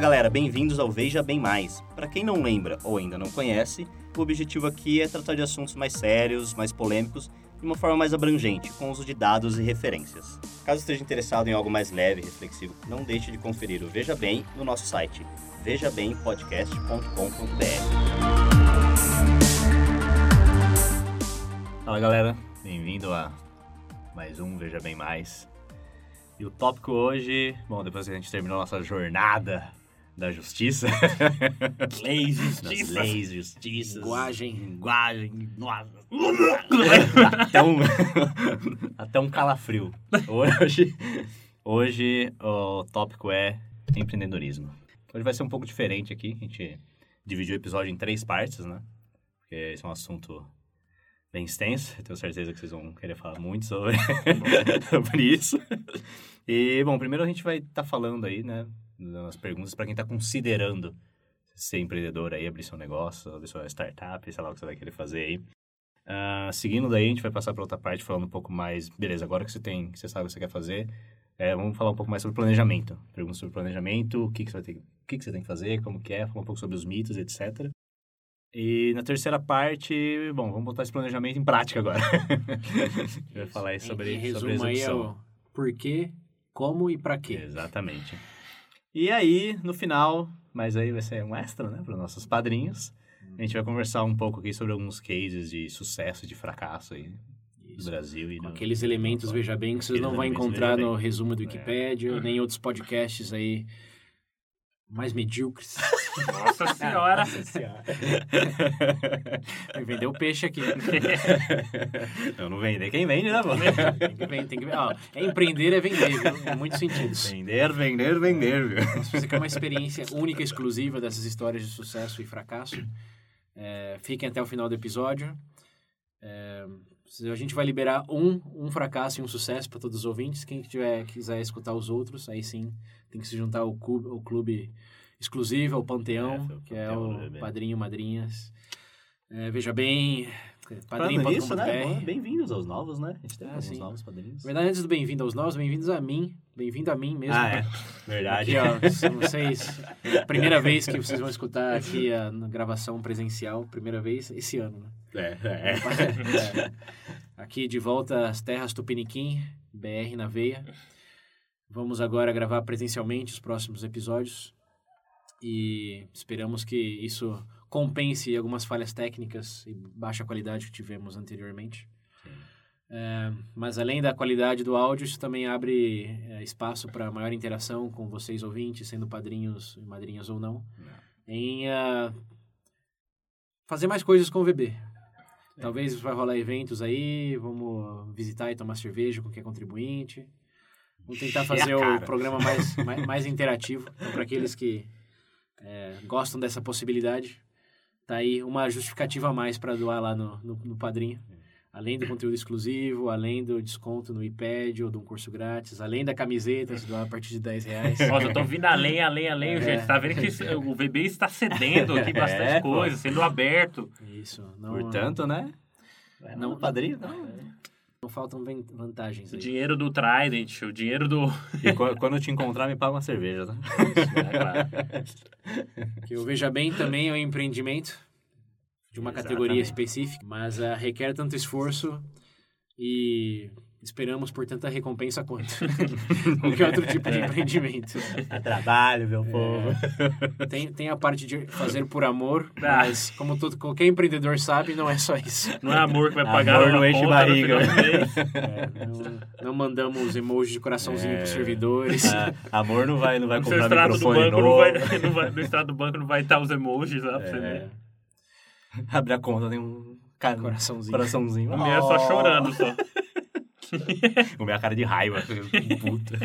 galera, bem-vindos ao Veja Bem Mais. Para quem não lembra ou ainda não conhece, o objetivo aqui é tratar de assuntos mais sérios, mais polêmicos, de uma forma mais abrangente, com uso de dados e referências. Caso esteja interessado em algo mais leve e reflexivo, não deixe de conferir o Veja Bem no nosso site vejabempodcast.com.br. Fala galera, bem-vindo a mais um Veja Bem Mais. E o tópico hoje, bom, depois que a gente terminou nossa jornada da justiça. leis, justiça. leis, justiça. Linguagem. Linguagem. Até, um, até um calafrio. Hoje, hoje o tópico é empreendedorismo. Hoje vai ser um pouco diferente aqui. A gente dividiu o episódio em três partes, né? Porque esse é um assunto bem extenso. Eu tenho certeza que vocês vão querer falar muito sobre, sobre isso. E, bom, primeiro a gente vai estar tá falando aí, né, das perguntas para quem está considerando ser empreendedor aí, abrir seu negócio, abrir sua startup, sei lá o que você vai querer fazer aí. Uh, seguindo daí, a gente vai passar para outra parte falando um pouco mais, beleza, agora que você tem, que você sabe o que você quer fazer, é, vamos falar um pouco mais sobre planejamento. Perguntas sobre planejamento, o que, que você vai ter, o que, que você tem que fazer, como que é, falar um pouco sobre os mitos, etc. E na terceira parte, bom, vamos botar esse planejamento em prática agora. vai falar aí sobre, sobre resumo aí é o porquê, como e para quê. Exatamente. E aí, no final, mas aí vai ser um extra, né, para os nossos padrinhos, a gente vai conversar um pouco aqui sobre alguns cases de sucesso e de fracasso aí do Brasil. E no, aqueles elementos, veja bem, que vocês não vão encontrar no resumo do Wikipedia, é. nem outros podcasts aí mais medíocres. Nossa senhora! Nossa senhora. Vai vender o peixe aqui. Eu não vender quem vende, né, mano? Tem que vender, tem que vender. é empreender é vender, viu? Em muitos sentidos. Vender, vender, vender, viu? Se você quer uma experiência única, exclusiva dessas histórias de sucesso e fracasso, é, fiquem até o final do episódio. É, a gente vai liberar um, um fracasso e um sucesso para todos os ouvintes. Quem tiver, quiser escutar os outros, aí sim tem que se juntar ao clube, ao clube exclusivo, ao Panteão, é, que é o né, Padrinho Madrinhas. É, veja bem, padrinho.com.br. Né? Bem-vindos aos novos, né? A gente tem ah, novos padrinhos. Na verdade, antes do bem-vindo aos novos, bem-vindos a mim. Bem-vindo a mim mesmo. Ah, é. Verdade. Aqui, ó, são vocês. Primeira vez que vocês vão escutar aqui a gravação presencial. Primeira vez esse ano, né? É, é. é. Aqui de volta às terras Tupiniquim, BR na veia. Vamos agora gravar presencialmente os próximos episódios e esperamos que isso compense algumas falhas técnicas e baixa qualidade que tivemos anteriormente. É, mas além da qualidade do áudio, isso também abre é, espaço para maior interação com vocês ouvintes, sendo padrinhos e madrinhas ou não, é. em uh, fazer mais coisas com o VB. Talvez vai rolar eventos aí, vamos visitar e tomar cerveja com quem é contribuinte. Vamos tentar fazer o programa mais, mais, mais interativo. Então, para aqueles que é, gostam dessa possibilidade, tá aí uma justificativa a mais para doar lá no, no, no, Padrinho. Além do conteúdo exclusivo, além do desconto no iPad ou de um curso grátis, além da camiseta, se doar a partir de 10 reais. Nossa, eu tô vindo além, além, além, é. gente. Tá vendo que o VB está cedendo aqui bastante é, coisa, sendo aberto. Isso. Não, Portanto, né? Não, padrinho, não. Não faltam vantagens. O aí. dinheiro do Trident, o dinheiro do. E quando eu te encontrar, me paga uma cerveja, tá? Isso, é claro. que eu veja bem também é um empreendimento de uma Exatamente. categoria específica, mas uh, requer tanto esforço e Esperamos por tanta recompensa quanto qualquer outro tipo de é. empreendimento. É trabalho, meu povo. É. Tem, tem a parte de fazer por amor, ah. mas como todo, qualquer empreendedor sabe, não é só isso. Não é amor que vai pagar amor não enche barriga. É, não, não, mandamos emojis de coraçãozinho é. para os servidores. Ah, amor não vai, não vai comprar no microfone do banco novo. Não vai, não vai, no extrato do banco não vai estar os emojis lá para você ver. Abre a conta, tem um coraçãozinho. coraçãozinho. O meu é só chorando, só. Com minha cara de raiva. Puta.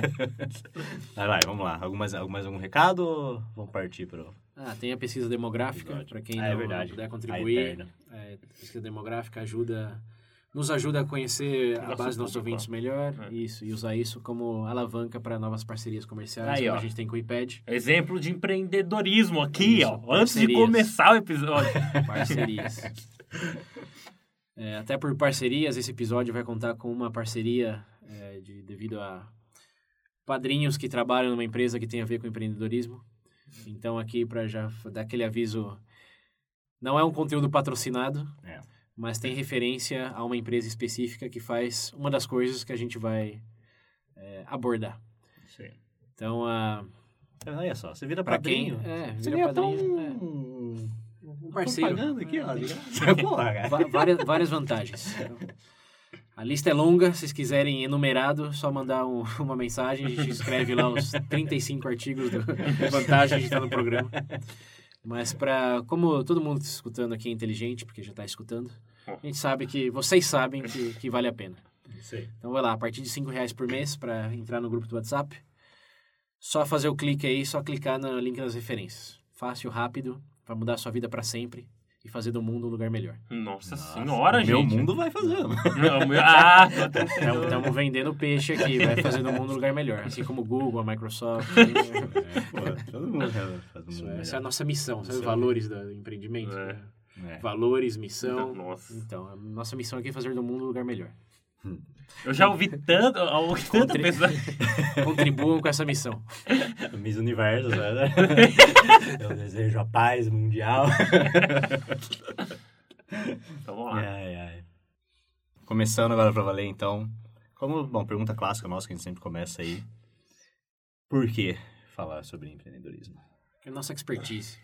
Vai, vai, vamos lá. Algumas, algumas algum recado ou vamos partir pro... Ah, tem a pesquisa demográfica, para quem ah, é não puder contribuir. É, a pesquisa demográfica ajuda nos ajuda a conhecer a base dos nossos ouvintes melhor é. isso, e usar isso como alavanca para novas parcerias comerciais, Aí, como ó. a gente tem com o iPad. Exemplo de empreendedorismo aqui, isso, ó, parcerias. antes de começar o episódio. Parcerias. É, até por parcerias, esse episódio vai contar com uma parceria é, de, devido a padrinhos que trabalham numa empresa que tem a ver com empreendedorismo. Então, aqui, para já dar aquele aviso, não é um conteúdo patrocinado, É. mas tem referência a uma empresa específica que faz uma das coisas que a gente vai é, abordar. Sim. Então, a Olha só, você vira Pra quem- é, vira ganha até padrinho, um... um parceiro. Propaganda aqui, ó. É. Porra. Va- várias, várias vantagens. A lista é longa, se vocês quiserem enumerado, só mandar um- uma mensagem, a gente escreve lá os 35 artigos do vantagem, a gente tá no programa. Mas para como todo mundo que tá escutando aqui é inteligente, porque já está escutando, a gente sabe que vocês sabem que, que vale a pena. Isso aí. Então vai lá, a partir de 5 reais por mês para entrar no grupo do WhatsApp, só fazer o clique aí, só clicar no link das referências. Fácil, rápido, para mudar a sua vida para sempre e fazer do mundo um lugar melhor. Nossa, Nossa, senhora, Meu gente. mundo vai. Não, meu... Ah. Estamos vendendo peixe aqui, vai fazer do mundo um lugar melhor. Assim como o Google, a Microsoft. É, pô, todo mundo faz um Isso, mundo essa é a nossa missão, sabe? Isso aí. Valores do empreendimento. É. né? É. Valores, missão. Nossa. Então, a nossa missão aqui é fazer do mundo um lugar melhor. Eu já ouvi tanto, ouvi tanta Contri- pessoa. Contribuam com essa missão. Miss Universo, né? Eu desejo a paz mundial. Então vamos lá. Ai, ai. Começando agora pra valer, então. Como, bom, pergunta clássica nossa que a gente sempre começa aí. Por que falar sobre empreendedorismo? É a nossa expertise.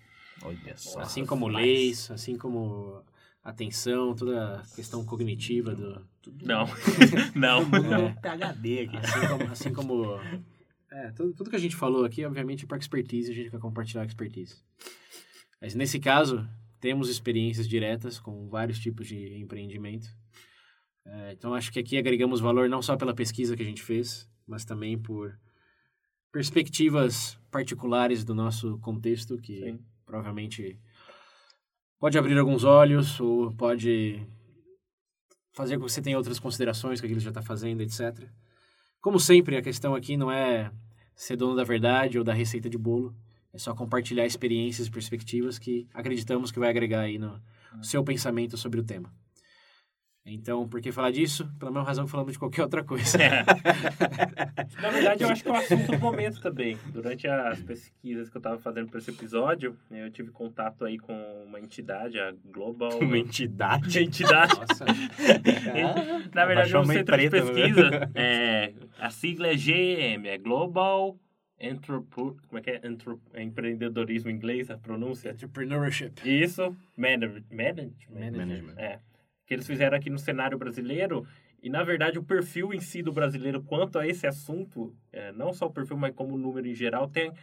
Olha só. Assim como leis, assim como atenção, toda a questão cognitiva do. Não. Não. É, PHD aqui. assim como. Assim como é, tudo, tudo que a gente falou aqui, obviamente, é para expertise, a gente quer compartilhar expertise. Mas nesse caso, temos experiências diretas com vários tipos de empreendimento. É, então, acho que aqui agregamos valor não só pela pesquisa que a gente fez, mas também por perspectivas particulares do nosso contexto, que Sim. provavelmente pode abrir alguns olhos ou pode fazer com que você tenha outras considerações que aquilo já está fazendo, etc. Como sempre, a questão aqui não é ser dono da verdade ou da receita de bolo, é só compartilhar experiências e perspectivas que acreditamos que vai agregar aí no seu pensamento sobre o tema. Então, por que falar disso? Pela mesma razão que falamos de qualquer outra coisa. É. Na verdade, eu acho que é o assunto do momento também. Durante as pesquisas que eu estava fazendo para esse episódio, eu tive contato aí com uma entidade, a Global... Uma entidade. entidade. Nossa, Na verdade, é Abaixou um uma centro de preta, né? pesquisa. É, a sigla é GM, é Global Entrepreneur... Como é que é? Entre- é empreendedorismo em inglês, a pronúncia? entrepreneurship. Isso. Manage, management. Management. É. Que eles fizeram aqui no cenário brasileiro. E, na verdade, o perfil em si do brasileiro quanto a esse assunto, é, não só o perfil, mas como o número em geral, tem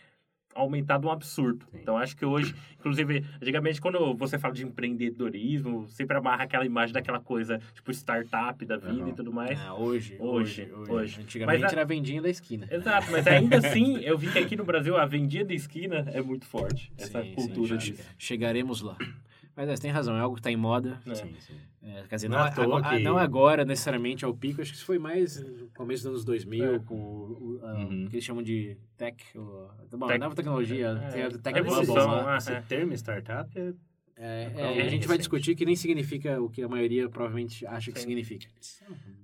aumentado um absurdo. Sim. Então, acho que hoje, inclusive, antigamente, quando você fala de empreendedorismo, sempre amarra aquela imagem daquela coisa, tipo, startup da vida Uhum. e tudo mais. Ah, hoje, Hoje, hoje, hoje. Antigamente Mas a- era a vendinha da esquina. Exato, mas ainda assim, eu vi que aqui no Brasil a vendinha de esquina é muito forte. Essa Sim, cultura sim, disso. Chegaremos lá. Mas é, você tem razão, é algo que está em moda. É. Sim, sim. É, quer dizer, Não não, é à toa agora, que- não agora necessariamente ao pico, acho que isso foi mais no começo dos anos 2000, É. com o, o- a- Uhum. o que eles chamam de tech, o, bom, Tec- nova tecnologia, É. tech bubble lá. ah, Esse é. termo startup é... É, é, a gente vai discutir que nem significa o que a maioria provavelmente acha que Sim. significa.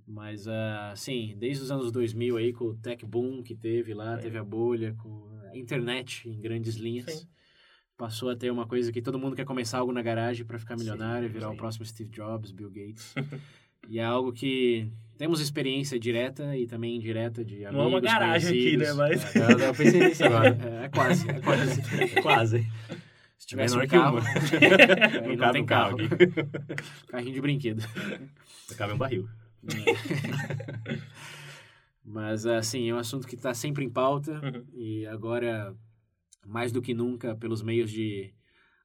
Mas, ah, sim, desde os anos 2000 aí, com o tech boom que teve lá, teve a bolha, com a internet em grandes linhas, Sim. Passou a ter uma coisa que todo mundo quer começar algo na garagem para ficar Sim, milionário, virar sim. o próximo Steve Jobs, Bill Gates. e é algo que temos experiência direta e também indireta de amigos, Não é uma garagem aqui, né? Mas... Eu, eu pensei nisso agora. É, é quase, é quase. Quase. Se tivesse Menor um que carro, uma. aí Não tem carro carro. aqui. Carrinho de brinquedo. Cabe um barril. Mas, assim, é um assunto que está sempre em pauta Uhum. e agora, mais do que nunca, pelos meios de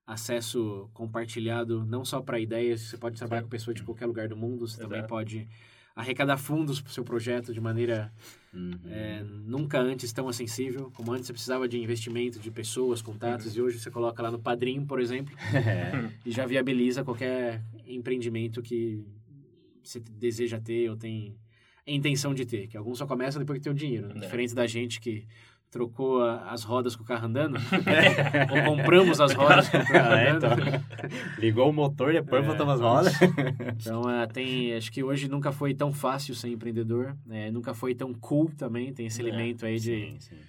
acesso compartilhado, não só para ideias, você pode trabalhar Sim. com pessoas de qualquer lugar do mundo, você também Exato. pode arrecadar fundos para o seu projeto de maneira Uhum. é, nunca antes tão acessível. Como antes você precisava de investimento de pessoas, contatos, e hoje você coloca lá no Padrim, por exemplo, É. e já viabiliza qualquer empreendimento que você deseja ter ou tem intenção de ter. Que alguns só começam depois que tem o dinheiro. né? É. Diferente da gente que trocou a- as rodas com o carro andando, ou compramos as rodas com o carro Ah, é, andando. então. Ligou o motor, depois É. botamos as rodas. Então, ah, tem, acho que hoje nunca foi tão fácil ser empreendedor, né? nunca foi tão cool também, tem esse É, elemento aí de Sim, sim.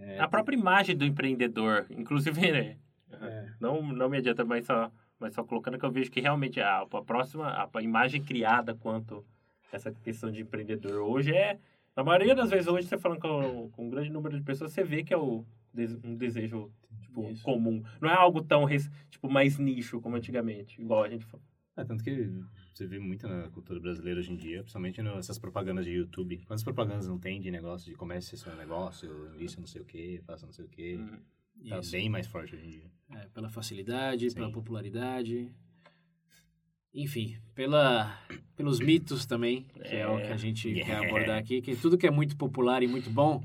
É, A própria imagem do empreendedor, inclusive, né? é, Não, não me adianta mais só, mas só colocando que eu vejo que realmente a, a próxima, a, a imagem criada quanto essa questão de empreendedor hoje é, na maioria das vezes hoje, você falando com, com um grande número de pessoas, você vê que é o, um desejo tipo, Isso. comum. Não é algo tão, tipo, mais nicho como antigamente, igual a gente falou. É, tanto que você vê muito na cultura brasileira hoje em dia, principalmente nessas propagandas de YouTube. Quantas propagandas não tem de negócio, de comece seu negócio, isso não sei o que, faça não sei o que. Uhum. Tá isso. bem mais forte hoje em dia. É, pela facilidade, Sim. pela popularidade. Enfim, pela, pelos mitos também, que é, o que a gente quer abordar aqui, que tudo que é muito popular e muito bom,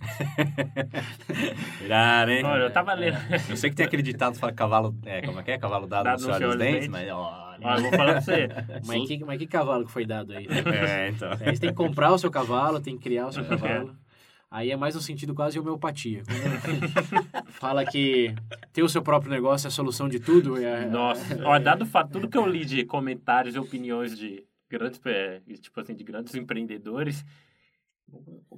Virar, né? Olha, eu tava lendo. Eu sei que tem aquele ditado que fala cavalo. É, como é que é? Cavalo dado, Dado no senhor dos dentes, dentes. mas olha. Olha, eu vou falar pra você. mas que, mas que cavalo que foi dado aí? É, então. Aí você tem que comprar o seu cavalo, tem que criar o seu cavalo. Aí é mais um sentido quase homeopatia. Fala que ter o seu próprio negócio é a solução de tudo. É, Nossa, ó, dado o fato, tudo que eu li de comentários e opiniões de grandes, é, tipo assim, de grandes empreendedores,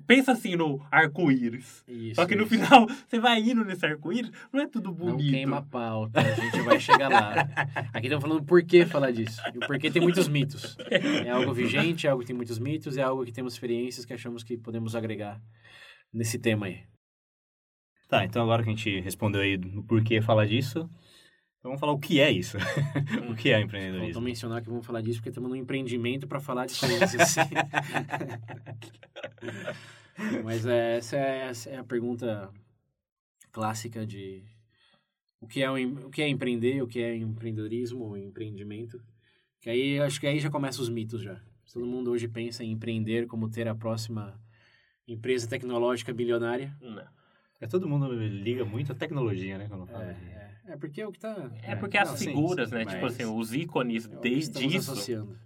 pensa assim no arco-íris. Só que no isso. final, você vai indo nesse arco-íris, não é tudo bonito. Não queima a pauta, a gente vai chegar lá. Aqui estamos falando por que falar disso. E o porquê tem muitos mitos. É algo vigente, é algo que tem muitos mitos, é algo que temos experiências que achamos que podemos agregar nesse tema aí. Tá, então agora que a gente respondeu aí no porquê falar disso, então vamos falar o que é isso. o que é Faltou empreendedorismo? mencionar que vamos falar disso porque estamos num empreendimento para falar de coisas assim. Mas é, essa, é, essa é a pergunta clássica de o que é o, o que é empreender, o que é empreendedorismo, ou empreendimento. Que aí acho que aí já começam os mitos já. Todo mundo hoje pensa em empreender como ter a próxima empresa tecnológica bilionária. Não. É, todo mundo liga muito a tecnologia, né? Quando fala É, de- é, é porque é o que tá. É porque Não, as sim, figuras, sim, né? mas- Tipo assim, os ícones é desde isso. associando.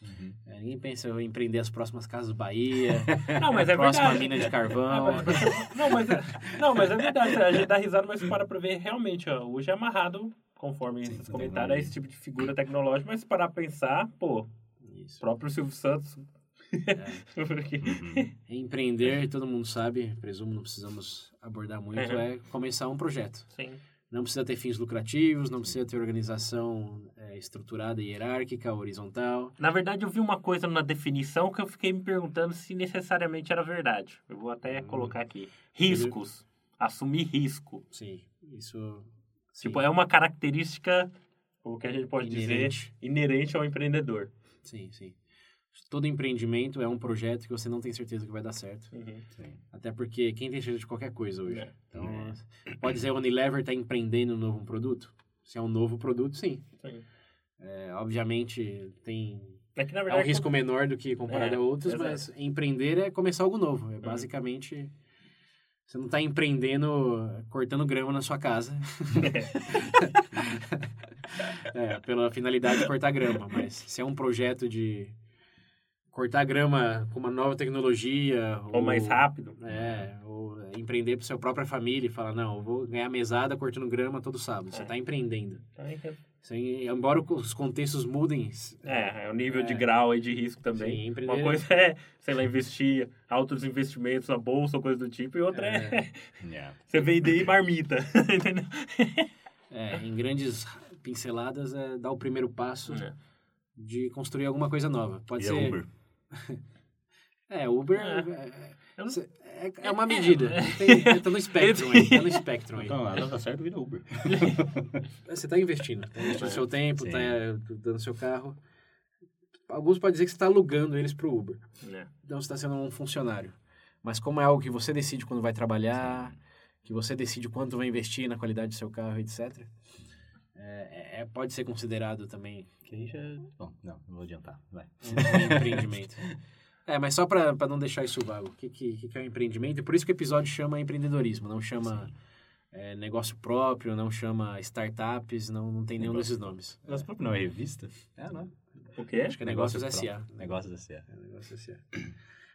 Uhum. É, ninguém pensa em empreender as próximas casas Bahia, Não, mas é próxima verdade. mina de Ah, carvão. mas- não, mas é, não, mas é verdade. A gente dá risada, mas para pra ver, realmente, ó, hoje é amarrado, conforme Sim, esses comentários, esse tipo de figura tecnológica, mas se parar pra pensar, pô, o Isso. próprio Silvio Santos. É. Porque- Uhum. Empreender, todo mundo sabe, presumo, não precisamos abordar muito, Uhum. é começar um projeto. Sim. Não precisa ter fins lucrativos, não precisa ter organização é, estruturada hierárquica, horizontal. Na verdade, eu vi uma coisa na definição que eu fiquei me perguntando se necessariamente era verdade. Eu vou até Hum. colocar aqui. Riscos. Assumir risco. Sim, isso... sim, Tipo, é uma característica, o que a gente pode Inerente. dizer, inerente ao empreendedor. Sim, sim. Todo empreendimento é um projeto que você não tem certeza que vai dar certo. Sim. Até porque quem tem certeza de qualquer coisa hoje? É. Então, pode dizer, a Unilever está empreendendo um novo produto? Se é um novo produto, sim. Sim. É, obviamente, tem É que, na É um verdade, risco menor do que comparado É, a outros, exato. mas empreender é começar algo novo. É basicamente. Você não está empreendendo, cortando grama na sua casa. é, pela finalidade de cortar grama. Mas se é um projeto de cortar grama com uma nova tecnologia. ou mais rápido. É, ou empreender para sua própria família e falar, não, eu vou ganhar mesada cortando grama todo sábado. Você É. está empreendendo. Aí que- Sem, embora os contextos mudem. É, é o nível de É. grau aí de risco também. Sim, empreender- Uma coisa é, sei lá, investir altos investimentos na bolsa ou coisa do tipo, e outra é, Yeah. você vender marmita. Entendeu? É, em grandes pinceladas, é dar o primeiro passo É. de construir alguma coisa nova. Pode E ser. é Uber. É, Uber É. é, não- é, é uma medida. Tem, tá no espectro aí. Tá no espectro aí. Então, nada dá certo, vira Uber. Você tá investindo. Tá investindo seu tempo, Sim. tá dando seu carro. Alguns podem dizer que você está alugando eles pro Uber. É. Então você está sendo um funcionário. Mas como é algo que você decide quando vai trabalhar, que você decide quanto vai investir na qualidade do seu carro, etc. É, é- pode ser considerado também Que aí já... Bom, não, não vou adiantar. Vai. um empreendimento. É, mas só para não deixar isso vago, o que, que, que é um empreendimento? Por isso que o episódio chama empreendedorismo, não chama é, negócio próprio, não chama startups, não, não tem nenhum Negócio. desses nomes. Nosso próprio não é revista? É, não é? O quê? Acho que é Negócios Negócio S.A. Negócios S.A. É, negócio S.A.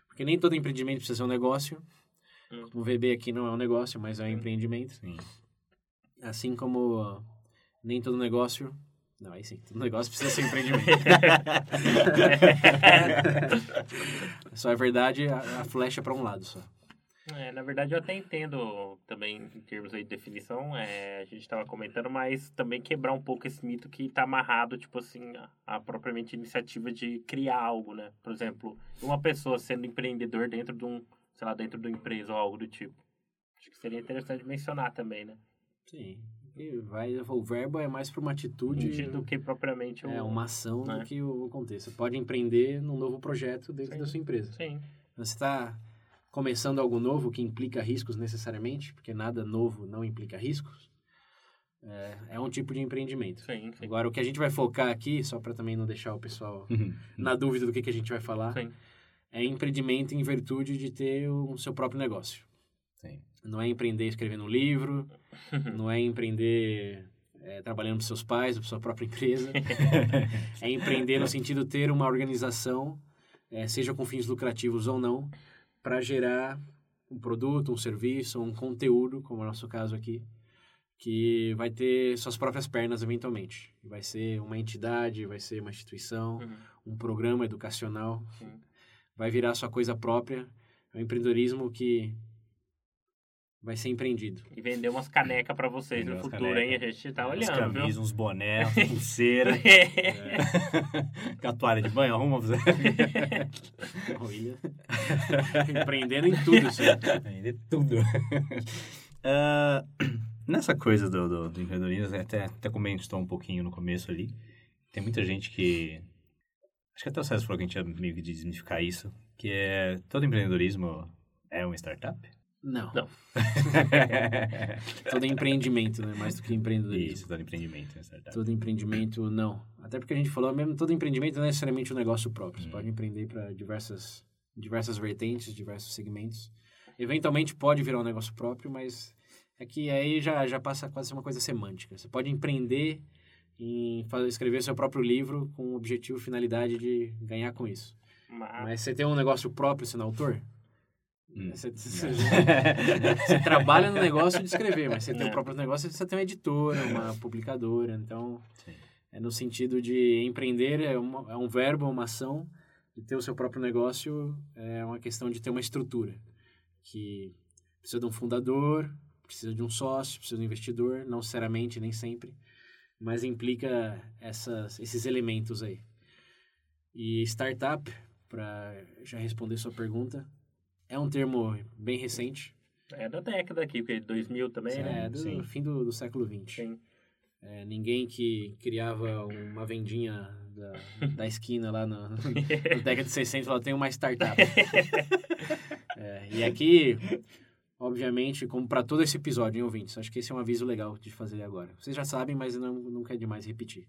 Porque nem todo empreendimento precisa ser um negócio. Hum. O VB aqui não é um negócio, mas é um empreendimento. Sim. Assim como nem todo negócio... Não, aí sim, todo negócio precisa ser empreendimento. Só é verdade a, a flecha para um lado só. É, na verdade, eu até entendo também em termos aí de definição, é, a gente estava comentando, mas também quebrar um pouco esse mito que está amarrado, tipo assim, a, a propriamente iniciativa de criar algo, né? Por exemplo, uma pessoa sendo empreendedor dentro de um, sei lá, dentro de uma empresa ou algo do tipo. Acho que seria interessante mencionar também, né? Sim. E vai, o verbo é mais para uma atitude do que propriamente o... é uma ação né? do que o contexto. Você pode empreender num novo projeto dentro Sim. da sua empresa. Sim, Você está começando algo novo que implica riscos necessariamente, porque nada novo não implica riscos. É, é um tipo de empreendimento. sim, sim. Agora, o que a gente vai focar aqui, só para também não deixar o pessoal Uhum. na dúvida do que, que a gente vai falar, Sim. é empreendimento em virtude de ter o seu próprio negócio. Sim. Não é empreender escrevendo um livro, não é empreender é, trabalhando para seus pais ou para sua própria empresa. é empreender no sentido de ter uma organização, é, seja com fins lucrativos ou não, para gerar um produto, um serviço, um conteúdo, como é o nosso caso aqui, que vai ter suas próprias pernas eventualmente. Vai ser uma entidade, vai ser uma instituição, Uhum. um programa educacional, Sim. vai virar sua coisa própria. É um empreendedorismo que vai ser empreendido. E vender umas canecas pra vocês Vender no futuro, canecas. hein? A gente tá Uns olhando, camisas, viu? uns boné, uns pulseira, com a toalha de banho, arruma você. William empreendendo em tudo, isso aí. Vender tudo. Ah, nessa coisa do, do, do empreendedorismo, até, até comentou um pouquinho no começo ali, tem muita gente que... Acho que até o César falou que a gente ia meio que desmistificar isso, que é... Todo empreendedorismo é uma startup? Não. Não. Todo empreendimento, né? Mais do que empreendedorismo. Isso, todo empreendimento é startup. Todo empreendimento, não. Até porque a gente falou mesmo, todo empreendimento não é necessariamente um negócio próprio. Você Hum. pode empreender para diversas, diversas vertentes, diversos segmentos. Eventualmente pode virar um negócio próprio, mas é que aí já, já passa quase a ser uma coisa semântica. Você pode empreender em fazer, escrever seu próprio livro com o objetivo e finalidade de ganhar com isso. Mas, Mas você tem um negócio próprio sendo autor? Hum. Você, você- você trabalha no negócio de escrever, mas você tem É. o próprio negócio, você tem uma editora, uma publicadora. Então, Sim. é no sentido de empreender, é, uma, é um verbo, é uma ação. E ter o seu próprio negócio é uma questão de ter uma estrutura. Que precisa de um fundador, precisa de um sócio, precisa de um investidor, não necessariamente, nem sempre. Mas implica essas, esses elementos aí. E startup, para já responder sua pergunta, é um termo bem recente. é da década aqui, porque 2000 também, né? é do sim. fim do, do século XX. Sim. É, ninguém que criava uma vendinha da, da esquina lá na, década de 60 falou, tem uma startup. É, e aqui, obviamente, como para todo esse episódio, hein, ouvintes, acho que esse é um aviso legal de fazer agora. Vocês já sabem, mas não, nunca é demais repetir.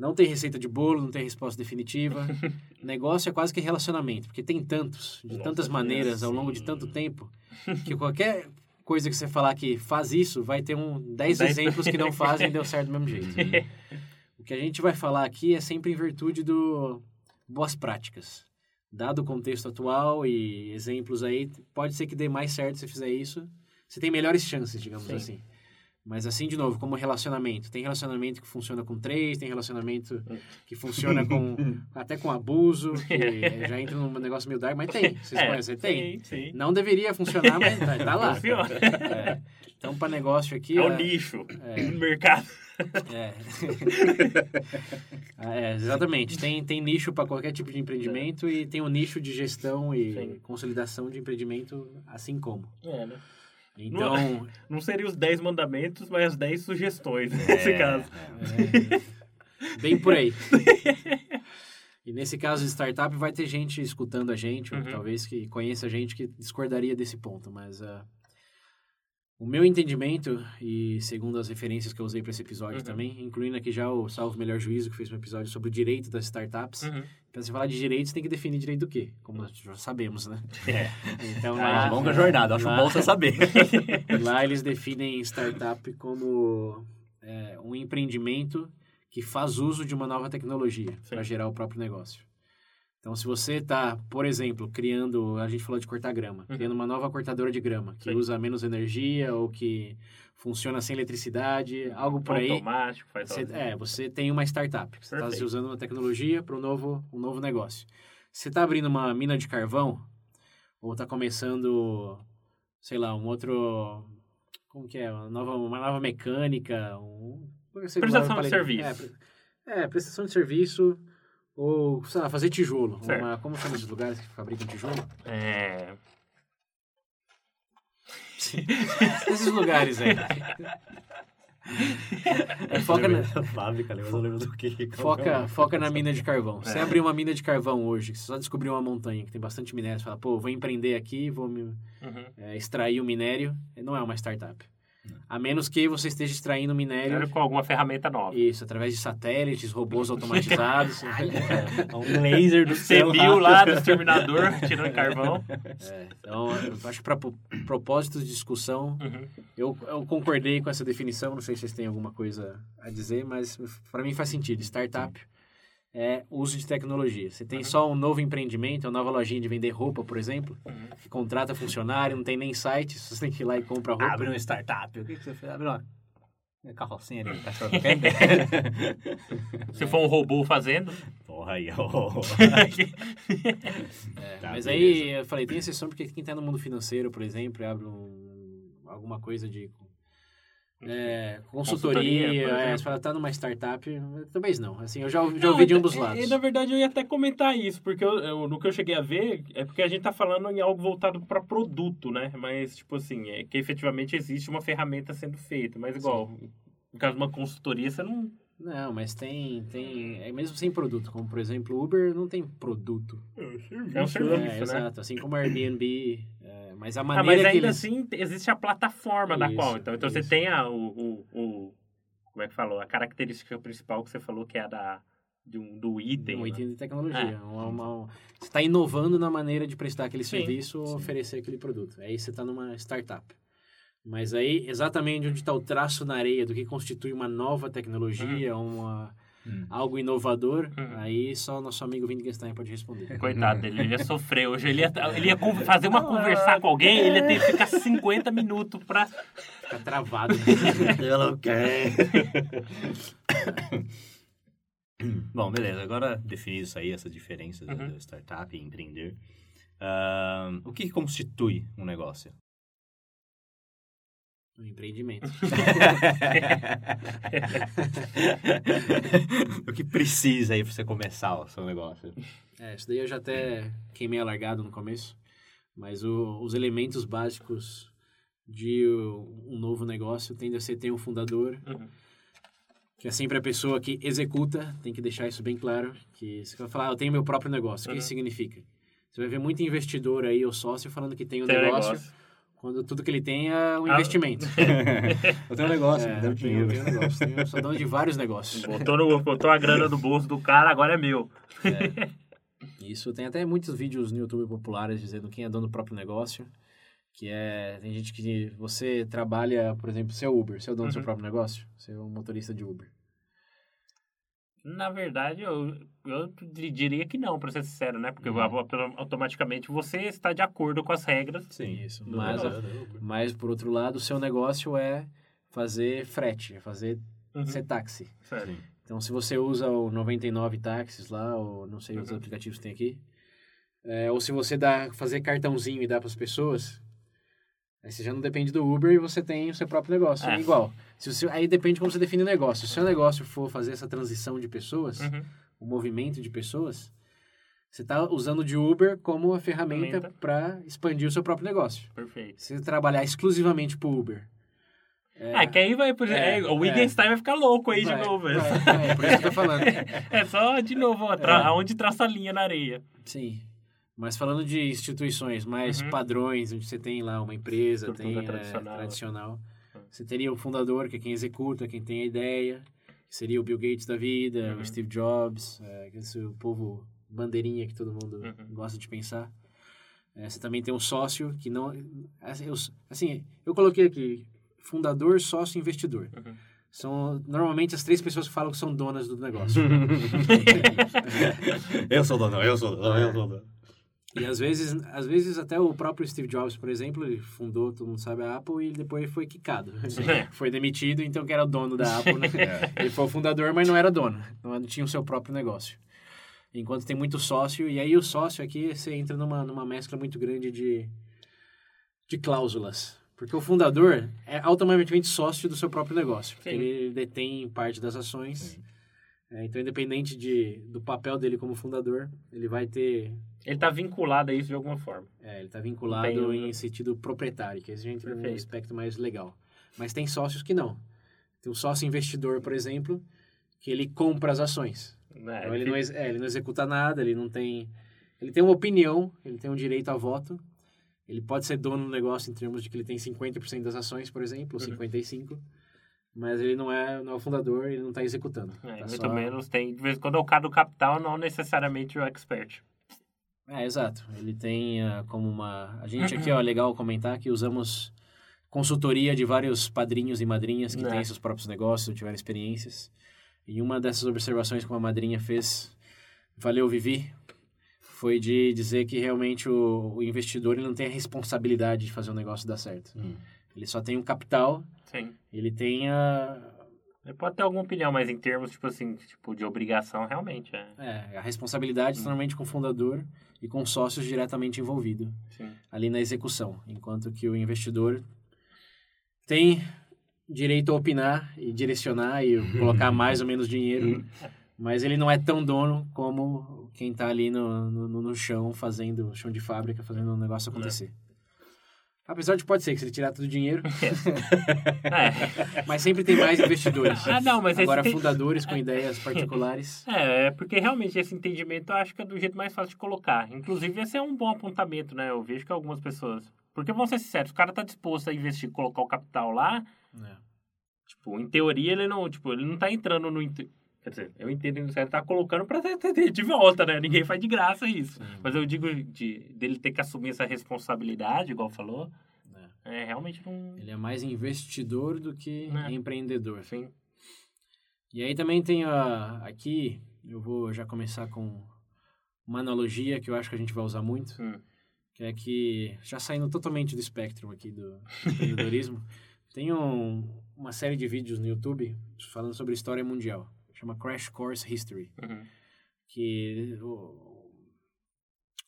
Não tem receita de bolo, não tem resposta definitiva. Negócio é quase que relacionamento, porque tem tantos, de Nossa, tantas maneiras, ao longo de tanto tempo, que qualquer coisa que você falar que faz isso, vai ter um 10 Dez- exemplos que não fazem e deu certo do mesmo jeito. O que a gente vai falar aqui é sempre em virtude do boas práticas. Dado o contexto atual e exemplos aí, pode ser que dê mais certo se fizer isso. Você tem melhores chances, digamos Sim. assim. Mas assim, de novo, como relacionamento. Tem relacionamento que funciona com três, tem relacionamento que funciona com até com abuso, que já entra num negócio meio dark, mas tem. Vocês É, conhecem? Tem. Sim, sim. Não deveria funcionar, mas tá, tá lá. É. Então, para negócio aqui... É o é- nicho É. do mercado. é. Ah, é, exatamente. Tem, tem nicho para qualquer tipo de empreendimento e tem o nicho de gestão e Sim. consolidação de empreendimento, assim como. É, né? Então, Não seria os 10 mandamentos, mas as 10 sugestões, nesse É, caso. é, bem por aí. E nesse caso de startup, vai ter gente escutando a gente, ou Uhum. talvez que conheça a gente que discordaria desse ponto, mas ah, o meu entendimento, e segundo as referências que eu usei para esse episódio Uhum. também, incluindo aqui já o Salvo Melhor Juízo, que fez um episódio sobre o direito das startups, Uhum. Pra você falar de direitos, tem que definir direito do quê? Como nós já sabemos, né? É. Então, É lá, uma longa jornada, acho lá, bom você saber. lá eles definem startup como é, um empreendimento que faz uso de uma nova tecnologia para gerar o próprio negócio. Então, se você está, por exemplo, criando, a gente falou de cortar grama, Uhum. criando uma nova cortadora de grama que Sim. usa menos energia ou que funciona sem eletricidade, algo por aí, Automático, faz você, é, você tem uma startup. Você está usando uma tecnologia para um novo, um novo negócio. Você está abrindo uma mina de carvão, ou está começando, sei lá, um outro, como que é, uma nova, uma nova mecânica, um, prestação de serviço. É, é, prestação de serviço, ou, sei lá, fazer tijolo. Certo. Uma, como chama esses lugares que fabricam tijolo? É... Esses lugares aí. É, foca, na, Fábrica, lembra? Eu não lembro do que. foca, foca na mina de carvão. É. Você abrir uma mina de carvão hoje, que você só descobriu uma montanha que tem bastante minério, você fala, pô, vou empreender aqui, vou me, Uhum. é, extrair o minério, não é uma startup. A menos que você esteja extraindo minério, com alguma ferramenta nova. isso, através de satélites, robôs automatizados. Um laser do céu. viu lá do exterminador tirando carvão. É, então, eu acho que para propósitos de discussão, Uhum. eu, eu concordei com essa definição, não sei se vocês têm alguma coisa a dizer, mas para mim faz sentido. Startup é uso de tecnologia. Você tem só um novo empreendimento, uma nova lojinha de vender roupa, por exemplo, que contrata funcionário, não tem nem site, você tem que ir lá e compra roupa. Abre um startup. O que, que você fez? Abre uma carrocinha ali, cachorro Se for um robô fazendo. Porra aí, ó. É, Tá, mas beleza. aí eu falei, tem exceção porque quem está no mundo financeiro, por exemplo, abre um, alguma coisa de é, consultoria, Consultoria, é, exemplo. você fala, tá numa startup, talvez não. Assim, eu já, ouvi- já ouvi de ambos lados. E, na verdade eu ia até comentar isso, porque eu, eu- no que eu cheguei a ver, é porque a gente tá falando em algo voltado para produto, né? Mas, tipo assim, é que efetivamente existe uma ferramenta sendo feita. Mas igual, no caso de uma consultoria, você não. Não, mas tem, tem, é mesmo sem produto, como por exemplo o Uber não tem produto. É um É, serviço, né? exato, assim como o Airbnb, é, mas a Ah, maneira mas que ainda eles... assim existe a plataforma da Isso, qual. Então, então você tem a, o, o, Como é que falou? A característica principal que você falou que é a da, de um, do item. um né? item de tecnologia. É. Uma- uma- você está inovando na maneira de prestar aquele Sim, serviço ou oferecer aquele produto. Aí você está numa startup. Mas aí, exatamente onde está o traço na areia do que constitui uma nova tecnologia, uma, Hum. algo inovador, Uhum. aí só nosso amigo Wittgenstein pode responder. Coitado dele, ele ia sofrer hoje. Ele ia, ele ia fazer uma conversar com alguém, ele ia ter que ficar 50 minutos pra. Fica travado. Eu não quero. Bom, beleza. Agora definido isso aí, essa diferença Uhum. do startup e empreender. Ahn, o que constitui um negócio? Um empreendimento. o que precisa aí pra você começar o seu negócio? É, isso daí eu já até queimei a largada no começo, mas o- os elementos básicos de um novo negócio tende a ser ter um fundador, Uhum. que é sempre a pessoa que executa, tem que deixar isso bem claro, que você vai falar, ah, eu tenho meu próprio negócio, o que Uhum. isso significa? Você vai ver muito investidor aí, ou sócio, falando que tem um Tem negócio, negócio. Quando tudo que ele tem é um Ah. investimento. eu tenho um negócio, É, me dá eu um tenho, eu dinheiro. tenho um negócio, tenho- sou dono de vários negócios. Botou, no- botou a grana no bolso do cara, agora é meu. Isso tem até muitos vídeos no YouTube populares dizendo quem é dono do próprio negócio. Que é. Tem gente que. Você trabalha, por exemplo, você é Uber, você é dono do seu Uhum. próprio negócio? Você é um motorista de Uber. Na verdade, eu, eu diria que não, pra ser sincero, né? Porque Uhum. automaticamente você está de acordo com as regras. Sim. Isso. Mas, negócio. mas, por outro lado, o seu negócio é fazer frete, é fazer Uhum. ser táxi. Sério. Então, se você usa o 99 táxis lá, ou não sei os Uhum. aplicativos que tem aqui, é, ou se você dá, fazer cartãozinho e dá para as pessoas, aí você já não depende do Uber e você tem o seu próprio negócio. É. É igual. Se o seu, aí depende de como você define o negócio. Se o seu negócio for fazer essa transição de pessoas, Uhum. o movimento de pessoas, você está usando de Uber como a ferramenta para expandir o seu próprio negócio. Perfeito. Se você trabalhar exclusivamente para Uber, Ah, que aí vai, por exemplo, É, é, o Wittgenstein vai ficar louco aí vai, de novo. vai, é por isso que eu tô falando. É só, de novo, ó, tra- É. aonde traça a linha na areia. Sim. Mas falando de instituições mais Uhum. padrões, onde você tem lá uma empresa, Estrutura tem é, tradicional. tradicional, Uhum. você teria o fundador, que é quem executa, quem tem a ideia, que seria o Bill Gates da vida, Uhum. o Steve Jobs, é, esse o povo bandeirinha que todo mundo Uhum. gosta de pensar. É, você também tem um sócio que não... Assim eu, assim, coloquei aqui, fundador, sócio e investidor. Uhum. São normalmente as três pessoas que falam que são donas do negócio. eu sou dono, eu sou dono, eu sou dono. E às vezes, às vezes até o próprio Steve Jobs, por exemplo, ele fundou, todo mundo sabe, a Apple e depois foi quicado. Foi demitido, então que era o dono da Apple, né? É. Ele foi o fundador, mas não era dono. Não tinha o seu próprio negócio. Enquanto tem muito sócio, e aí o sócio aqui você entra numa, numa mescla muito grande de, de cláusulas. Porque o fundador é automaticamente sócio do seu próprio negócio. Porque Sim. ele detém parte das ações. É, então, independente de, do papel dele como fundador, ele vai ter. Ele tá vinculado a isso de alguma forma. É, ele está vinculado Tem em sentido proprietário, que a gente tem um aspecto mais legal. Mas tem sócios que não. Tem um sócio investidor, por exemplo, que ele compra as ações. Né? Então, ele, não, ex- é, ele não executa nada, ele não tem. Ele tem uma opinião, ele tem um direito a voto. Ele pode ser dono do negócio em termos de que ele tem 50% das ações, por exemplo, ou Uhum. 55%. Mas ele não é, não é o fundador, ele não está executando. É, Tá muito só- menos tem. De vez em quando é o cara do capital, não necessariamente o expert. É, exato. Ele tem ah, como uma. A gente aqui, ó, legal comentar que usamos consultoria de vários padrinhos e madrinhas que Né. têm seus próprios negócios, ou tiveram experiências. E uma dessas observações que uma madrinha fez, valeu, Vivi, foi de dizer que realmente o, o investidor ele não tem a responsabilidade de fazer o negócio dar certo. Hum. Ele só tem o capital, Sim. ele tem a, Ele pode ter alguma opinião, mas em termos, tipo assim, tipo, de obrigação, realmente é. é, a responsabilidade Hum. normalmente com o fundador e com sócios diretamente envolvidos. Sim. ali na execução, enquanto que o investidor tem direito a opinar e direcionar e colocar mais ou menos dinheiro, mas ele não é tão dono como quem está ali no, no, no chão fazendo chão de fábrica, fazendo o negócio acontecer. Apesar de pode ser que se ele tirar todo o dinheiro, É. mas sempre tem mais investidores. Ah, não, mas Agora tem- fundadores com ideias particulares. É, é porque realmente esse entendimento eu acho que é do jeito mais fácil de colocar. Inclusive, esse é um bom apontamento, né? Eu vejo que algumas pessoas. Porque vamos ser sinceros, o cara tá disposto a investir, colocar o capital lá, É. tipo, em teoria ele não, tipo, ele não tá entrando no. Quer dizer, eu entendo que ele tá colocando pra ter, de volta, né? Ninguém faz de graça isso. Sim. Mas eu digo de, dele ter que assumir essa responsabilidade, igual falou, É. é realmente não. Ele é mais investidor do que É. empreendedor. Enfim. E aí também tem a, aqui, eu vou já começar com uma analogia que eu acho que a gente vai usar muito, Hum. que é que, já saindo totalmente do espectro aqui do empreendedorismo, tem um, uma série de vídeos no YouTube falando sobre história mundial, chama Crash Course History, Uhum. que o,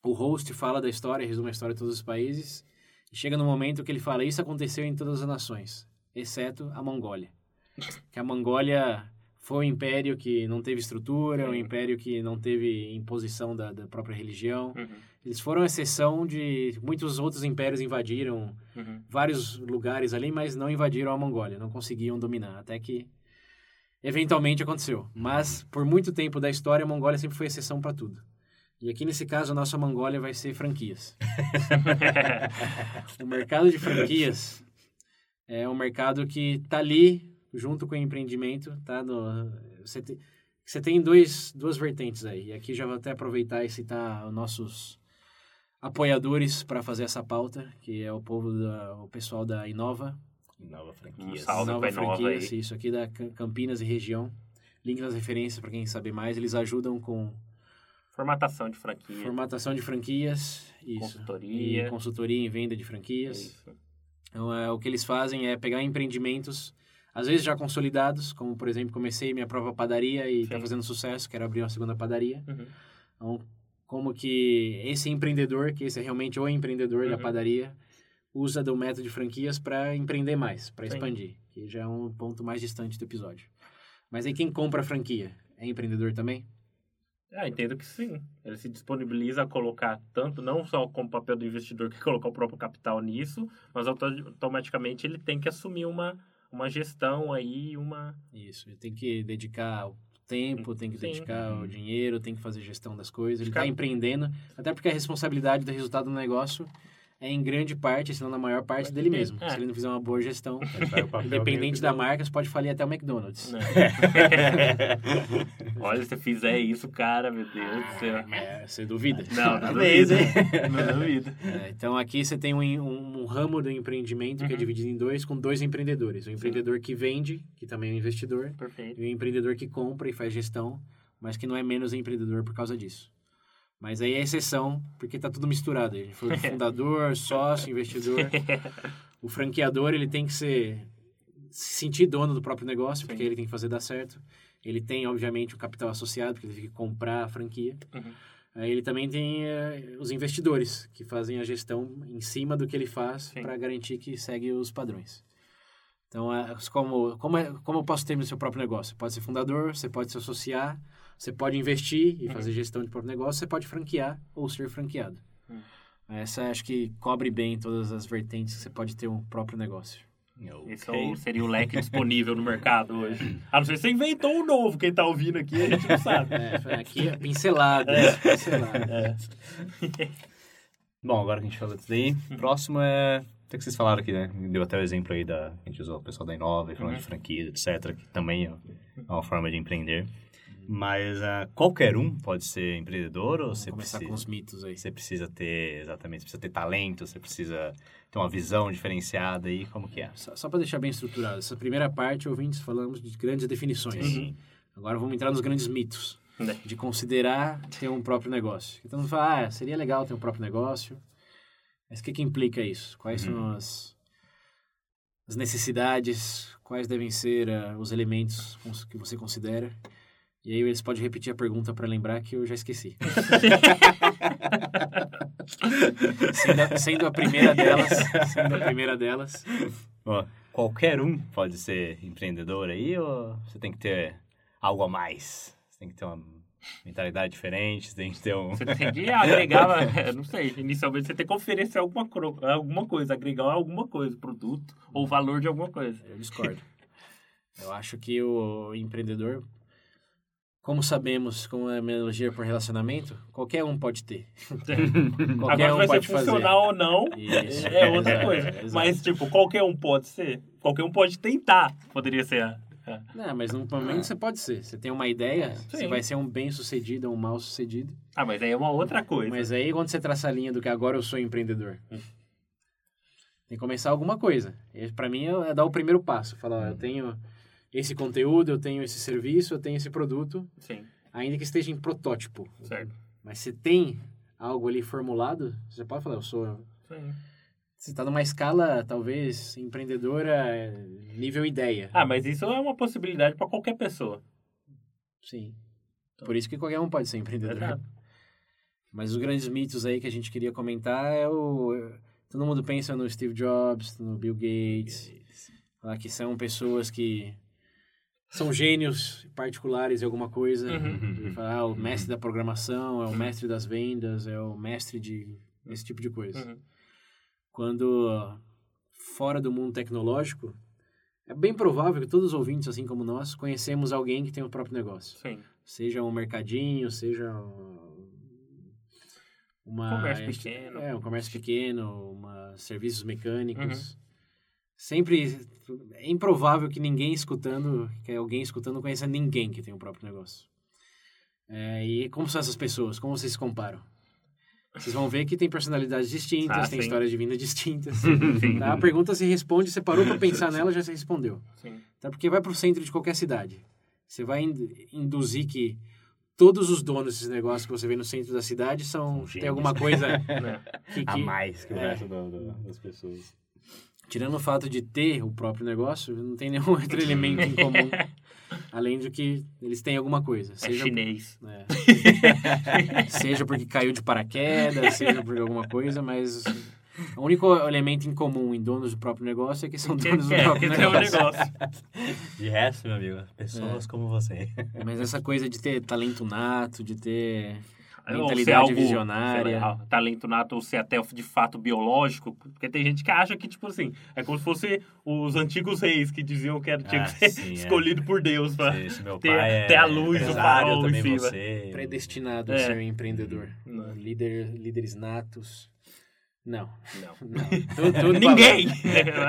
o host fala da história, resume a história de todos os países, e chega no momento que ele fala, isso aconteceu em todas as nações, exceto a Mongólia. Que a Mongólia foi um império que não teve estrutura, um Sim. império que não teve imposição da, da própria religião. Uhum. Eles foram exceção de muitos outros impérios invadiram Uhum. vários lugares ali, mas não invadiram a Mongólia, não conseguiam dominar, até que eventualmente aconteceu. Mas por muito tempo da história, a Mongólia sempre foi exceção para tudo. E aqui nesse caso, a nossa Mongólia vai ser franquias. o mercado de franquias é um mercado que está ali junto com o empreendimento, tá? No, você, te- você tem dois, duas vertentes aí. E aqui já vou até aproveitar e citar os nossos apoiadores para fazer essa pauta, que é o povo da, o pessoal da Inova, Nova franquia. Um salve Nova Franquias, aí. isso aqui da Cam- Campinas e região. Link nas referências para quem saber mais. Eles ajudam com Formatação de franquia. formatação de franquias, isso. Consultoria. E consultoria em venda de franquias. Isso. Então, é, o que eles fazem é pegar empreendimentos, às vezes já consolidados, como, por exemplo, comecei minha própria padaria e está fazendo sucesso, quero abrir uma segunda padaria. Uhum. Então, como que esse empreendedor, que esse é realmente o empreendedor da Uhum. padaria, usa do método de franquias para empreender mais, para expandir, que já é um ponto mais distante do episódio. Mas aí quem compra a franquia é empreendedor também? Ah, entendo que sim. Ele se disponibiliza a colocar tanto, não só como papel do investidor que colocar o próprio capital nisso, mas auto- automaticamente ele tem que assumir uma, uma gestão aí, uma... Isso, ele tem que dedicar o tempo, tem que Sim. dedicar o dinheiro, tem que fazer gestão das coisas. Ele está empreendendo, até porque a responsabilidade do resultado do negócio é em grande parte, se não na maior parte, Pode dele ter, mesmo. é. Se ele não fizer uma boa gestão, independente da marca, você pode falir até o McDonald's. né? Olha, se você fizer isso, cara, meu Deus do céu. É, você duvida? Não, não hein? Não duvido. É, então aqui você tem um, um, um ramo do empreendimento que é Uhum. dividido em dois, com dois empreendedores. O empreendedor que vende, que também é um investidor, Perfeito. e o empreendedor que compra e faz gestão, mas que não é menos empreendedor por causa disso. Mas aí é exceção, porque tá tudo misturado. A gente falou de fundador, sócio, investidor. O franqueador, ele tem que ser se sentir dono do próprio negócio, porque Sim. ele tem que fazer dar certo. Ele tem, obviamente, o capital associado, porque ele tem que comprar a franquia. Uhum. Aí ele também tem eh, os investidores, que fazem a gestão em cima do que ele faz para garantir que segue os padrões. Então, é, como, como, é, como eu posso ter no seu próprio negócio? Você pode ser fundador, você pode se associar, você pode investir e Uhum. fazer gestão de próprio negócio, você pode franquear ou ser franqueado. Uhum. Essa acho que cobre bem todas as vertentes que você pode ter um próprio negócio. Esse é o- seria o leque disponível no mercado hoje. A não ser se você inventou um novo. Quem tá ouvindo aqui, a gente não sabe. É, aqui é pincelado, né? pincelado. É. Bom, agora que a gente falou disso daí, próximo é. Até que vocês falaram aqui, né? Deu até o exemplo aí da. A gente usou o pessoal da Inova, falando Uhum. de franquia, etc., que também é uma forma de empreender. Mas ah, qualquer um pode ser empreendedor ou Vamos você começar precisa, com os mitos aí. você precisa ter, exatamente, você precisa ter talento, você precisa ter uma visão diferenciada aí, como que é? Só, só para deixar bem estruturado, essa primeira parte, ouvintes, falamos de grandes definições. Uhum. Agora vamos entrar nos grandes mitos. Né? De considerar ter um próprio negócio. Então, mundo fala, ah, seria legal ter um próprio negócio. Mas o que, que implica isso? Quais são as, as necessidades? Quais devem ser ah, os elementos que você considera? E aí eles podem repetir a pergunta para lembrar que eu já esqueci. sendo, a, sendo a primeira delas, sendo a primeira delas, Ó, qualquer um pode ser empreendedor aí ou você tem que ter algo a mais? Você tem que ter uma mentalidade diferente, você tem que ter um... Você tem que agregar, é, não sei, inicialmente você tem que oferecer alguma, alguma coisa, agregar alguma coisa, produto ou valor de alguma coisa. Eu discordo. Eu acho que o empreendedor, como sabemos, como é a analogia por relacionamento, qualquer um pode ter. Qualquer Agora um vai ser fazer. funcional ou não, Isso, é outra exato, coisa. exato. Mas, tipo, qualquer um pode ser. Qualquer um pode tentar. Poderia ser. a- a- Não, mas num momento você pode ser. Você tem uma ideia, você Sim. vai ser um bem-sucedido ou um mal-sucedido. Ah, mas aí é uma outra coisa. Mas aí, quando você traça a linha do que agora eu sou empreendedor, tem que começar alguma coisa. Pra mim, é é dar o primeiro passo. Falar, ó, eu tenho esse conteúdo, eu tenho esse serviço, eu tenho esse produto, Sim, ainda que esteja em protótipo. certo. Mas se tem algo ali formulado, você pode falar, eu sou... Sim. Você está numa escala, talvez, empreendedora, nível ideia. Ah, mas isso é uma possibilidade para qualquer pessoa. Sim. Por isso que qualquer um pode ser empreendedor. Exato. Mas os grandes mitos aí que a gente queria comentar é o... Todo mundo pensa no Steve Jobs, no Bill Gates, lá que são pessoas que são gênios particulares em alguma coisa. Uhum. E falar, ah, o mestre da programação, é o mestre das vendas, é o mestre de esse tipo de coisa. Uhum. Quando fora do mundo tecnológico, é bem provável que todos os ouvintes, assim como nós, conhecemos alguém que tem o próprio negócio. Sim. Seja um mercadinho, seja um- uma Comércio pequeno. é um comércio pequeno, uma serviços mecânicos. Uhum. Sempre é improvável que ninguém escutando, que alguém escutando conheça ninguém que tem o próprio negócio. É, e como são essas pessoas? Como vocês se comparam? Vocês vão ver que tem personalidades distintas, Ah, tem sim. histórias de vida distintas. Tá? A pergunta se responde, você parou para pensar nela, já se respondeu. Sim. Tá? Porque vai para o centro de qualquer cidade. Você vai in- induzir que todos os donos desses negócios que você vê no centro da cidade são, São tem alguma coisa Né? que, A que- mais que o É. resto do- do- das pessoas. Tirando o fato de ter o próprio negócio, não tem nenhum outro elemento em comum, além de que eles têm alguma coisa. É Seja, chinês. é. seja porque caiu de paraquedas, seja por alguma coisa, mas o único elemento em comum em donos do próprio negócio é que são donos do que, próprio negócio. negócio. De resto, meu amigo, pessoas como você. Mas essa coisa de ter talento nato, de ter mentalidade algo, visionária. lá, talento nato ou ser até de fato biológico. Porque tem gente que acha que, tipo assim, é como se fosse os antigos reis que diziam que era, tinha Ah, que ser sim, é. escolhido por Deus. Pra... Ter- pai é ter a luz do empresário, farol em cima. ser. predestinado a É. ser um empreendedor. Não. Líder, líderes natos. Não. Não. não. Tudo, tudo Ninguém!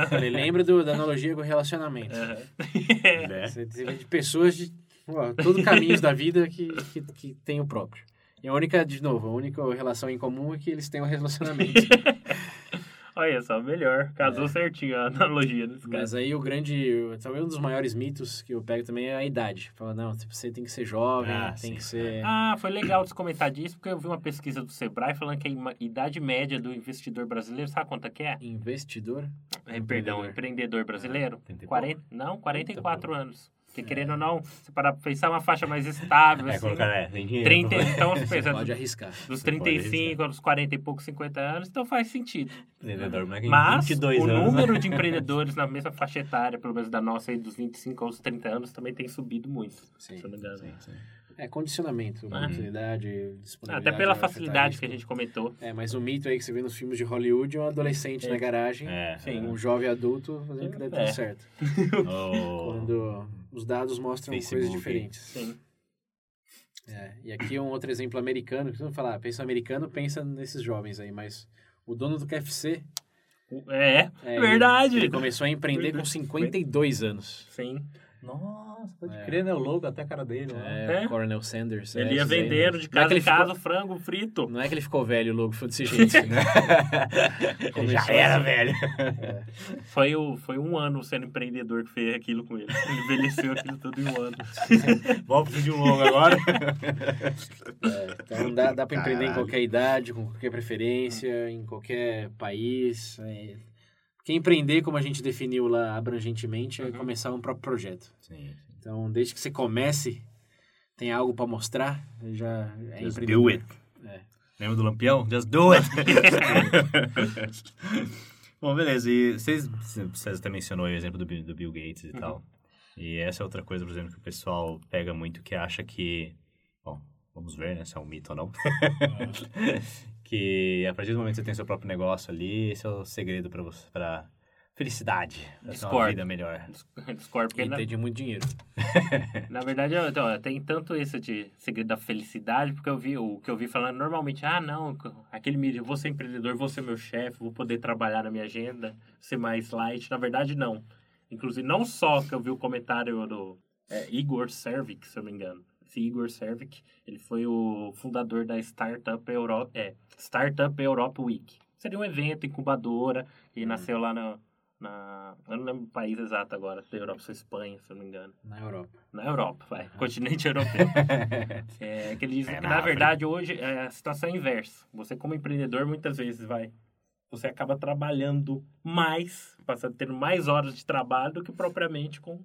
Falei, lembra do, da analogia com o relacionamento. É. né? Você de pessoas de ó, todo caminhos da vida que, que, que tem o próprio. E a única, de novo, a única relação em comum é que eles têm um relacionamento. Olha só, melhor. Casou certinho a analogia desse cara. Mas aí o grande, talvez um dos maiores mitos que eu pego também é a idade. Fala, não, tipo, você tem que ser jovem, Ah, tem sim. que ser... Ah, foi legal você comentar disso, porque eu vi uma pesquisa do Sebrae falando que a idade média do investidor brasileiro, sabe quanto é que é? Investidor? É, perdão, Empreendedor. empreendedor brasileiro? 30 e 40, não, 44 Eita, anos. Porque querendo ou não, se parar pra pensar uma faixa mais estável, É, assim, colocar, é, tem dinheiro. 30, então, Você pensa, pode arriscar. dos Você pode 35 aos 40 e poucos, 50 anos, então faz sentido. Empreendedor, moleque, Mas 22 o anos. número de empreendedores na mesma faixa etária, pelo menos da nossa aí, dos 25 aos 30 anos, também tem subido muito. Sim. Se eu não me engano. Sim, sim. É condicionamento, oportunidade, disponibilidade. Até pela afetar facilidade que a gente comentou. É, mas o mito aí que você vê nos filmes de Hollywood é um adolescente É. na garagem, É, Sim. um jovem adulto fazendo que der tudo É. certo. O- Quando os dados mostram Facebook. coisas diferentes. Sim. É, e aqui é um outro exemplo americano, que você não falar, pensa americano, pensa nesses jovens aí, mas o dono do KFC, É, É, verdade. ele começou a empreender com 52 anos. Sim. Nossa, pode É. crer, né? O logo até a cara dele. né? É, É? o Coronel Sanders. é, Ele ia esses aí. vendendo de é casa em casa ficou- frango frito. Não é que ele ficou velho, o logo foi desse jeito. né? Ele já era, assim. velho. Foi, o, foi um ano sendo empreendedor que fez aquilo com ele. Ele envelheceu aquilo tudo em um ano. Vamos pedir um longo agora. É, então dá, dá pra empreender em Caralho. qualquer idade, com qualquer preferência, em qualquer país. é. Porque empreender, como a gente definiu lá abrangentemente, é Uhum. começar um próprio projeto. Sim. Então, desde que você comece, tem algo pra mostrar, já é Just empreendedor. do it. É. Lembra do Lampião? Just do it! Bom, beleza. E vocês, você até mencionou o exemplo do, Bill- do Bill Gates e Uhum. tal. E essa é outra coisa, por exemplo, que o pessoal pega muito, que acha que... Bom, vamos ver, né, se é um mito ou não. que a partir do momento que você tem seu próprio negócio ali, esse é o segredo pra você, pra felicidade, pra ter uma vida melhor. Discord, porque E na, muito dinheiro. na verdade eu- então, tem tanto isso de segredo da felicidade, porque eu vi o que eu vi falando normalmente, ah, não, aquele mídia, eu vou ser empreendedor, vou ser meu chefe, vou poder trabalhar na minha agenda, ser mais light. Na verdade, não. Inclusive, não só que eu vi o comentário do é, Igor Servik, se eu não me engano. Esse Igor Servik, ele foi o fundador da Startup Europe, é, Startup Europe Week. Seria um evento, incubadora, e nasceu lá na, na... Eu não lembro o país exato agora, da Europa, se é Espanha, se eu não me engano. Na Europa. Na Europa, vai. Continente europeu. É, que ele diz É, que, na na verdade, hoje é a situação é inversa. Você, como empreendedor, muitas vezes vai. Você acaba trabalhando mais, passando tendo mais horas de trabalho do que propriamente com.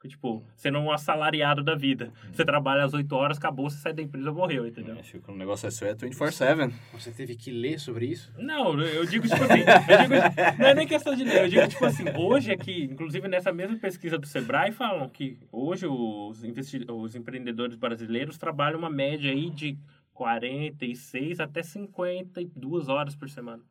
Que, Tipo, sendo um assalariado da vida. Você trabalha às 8 horas, acabou, você sai da empresa, morreu, entendeu? Acho que o negócio é seu é 24-7. Você teve que ler sobre isso? Não, eu digo tipo assim, eu digo, não é nem questão de ler, eu digo tipo assim, hoje aqui, inclusive nessa mesma pesquisa do Sebrae, falam que hoje os, os empreendedores brasileiros trabalham uma média aí de 46 até 52 horas por semana.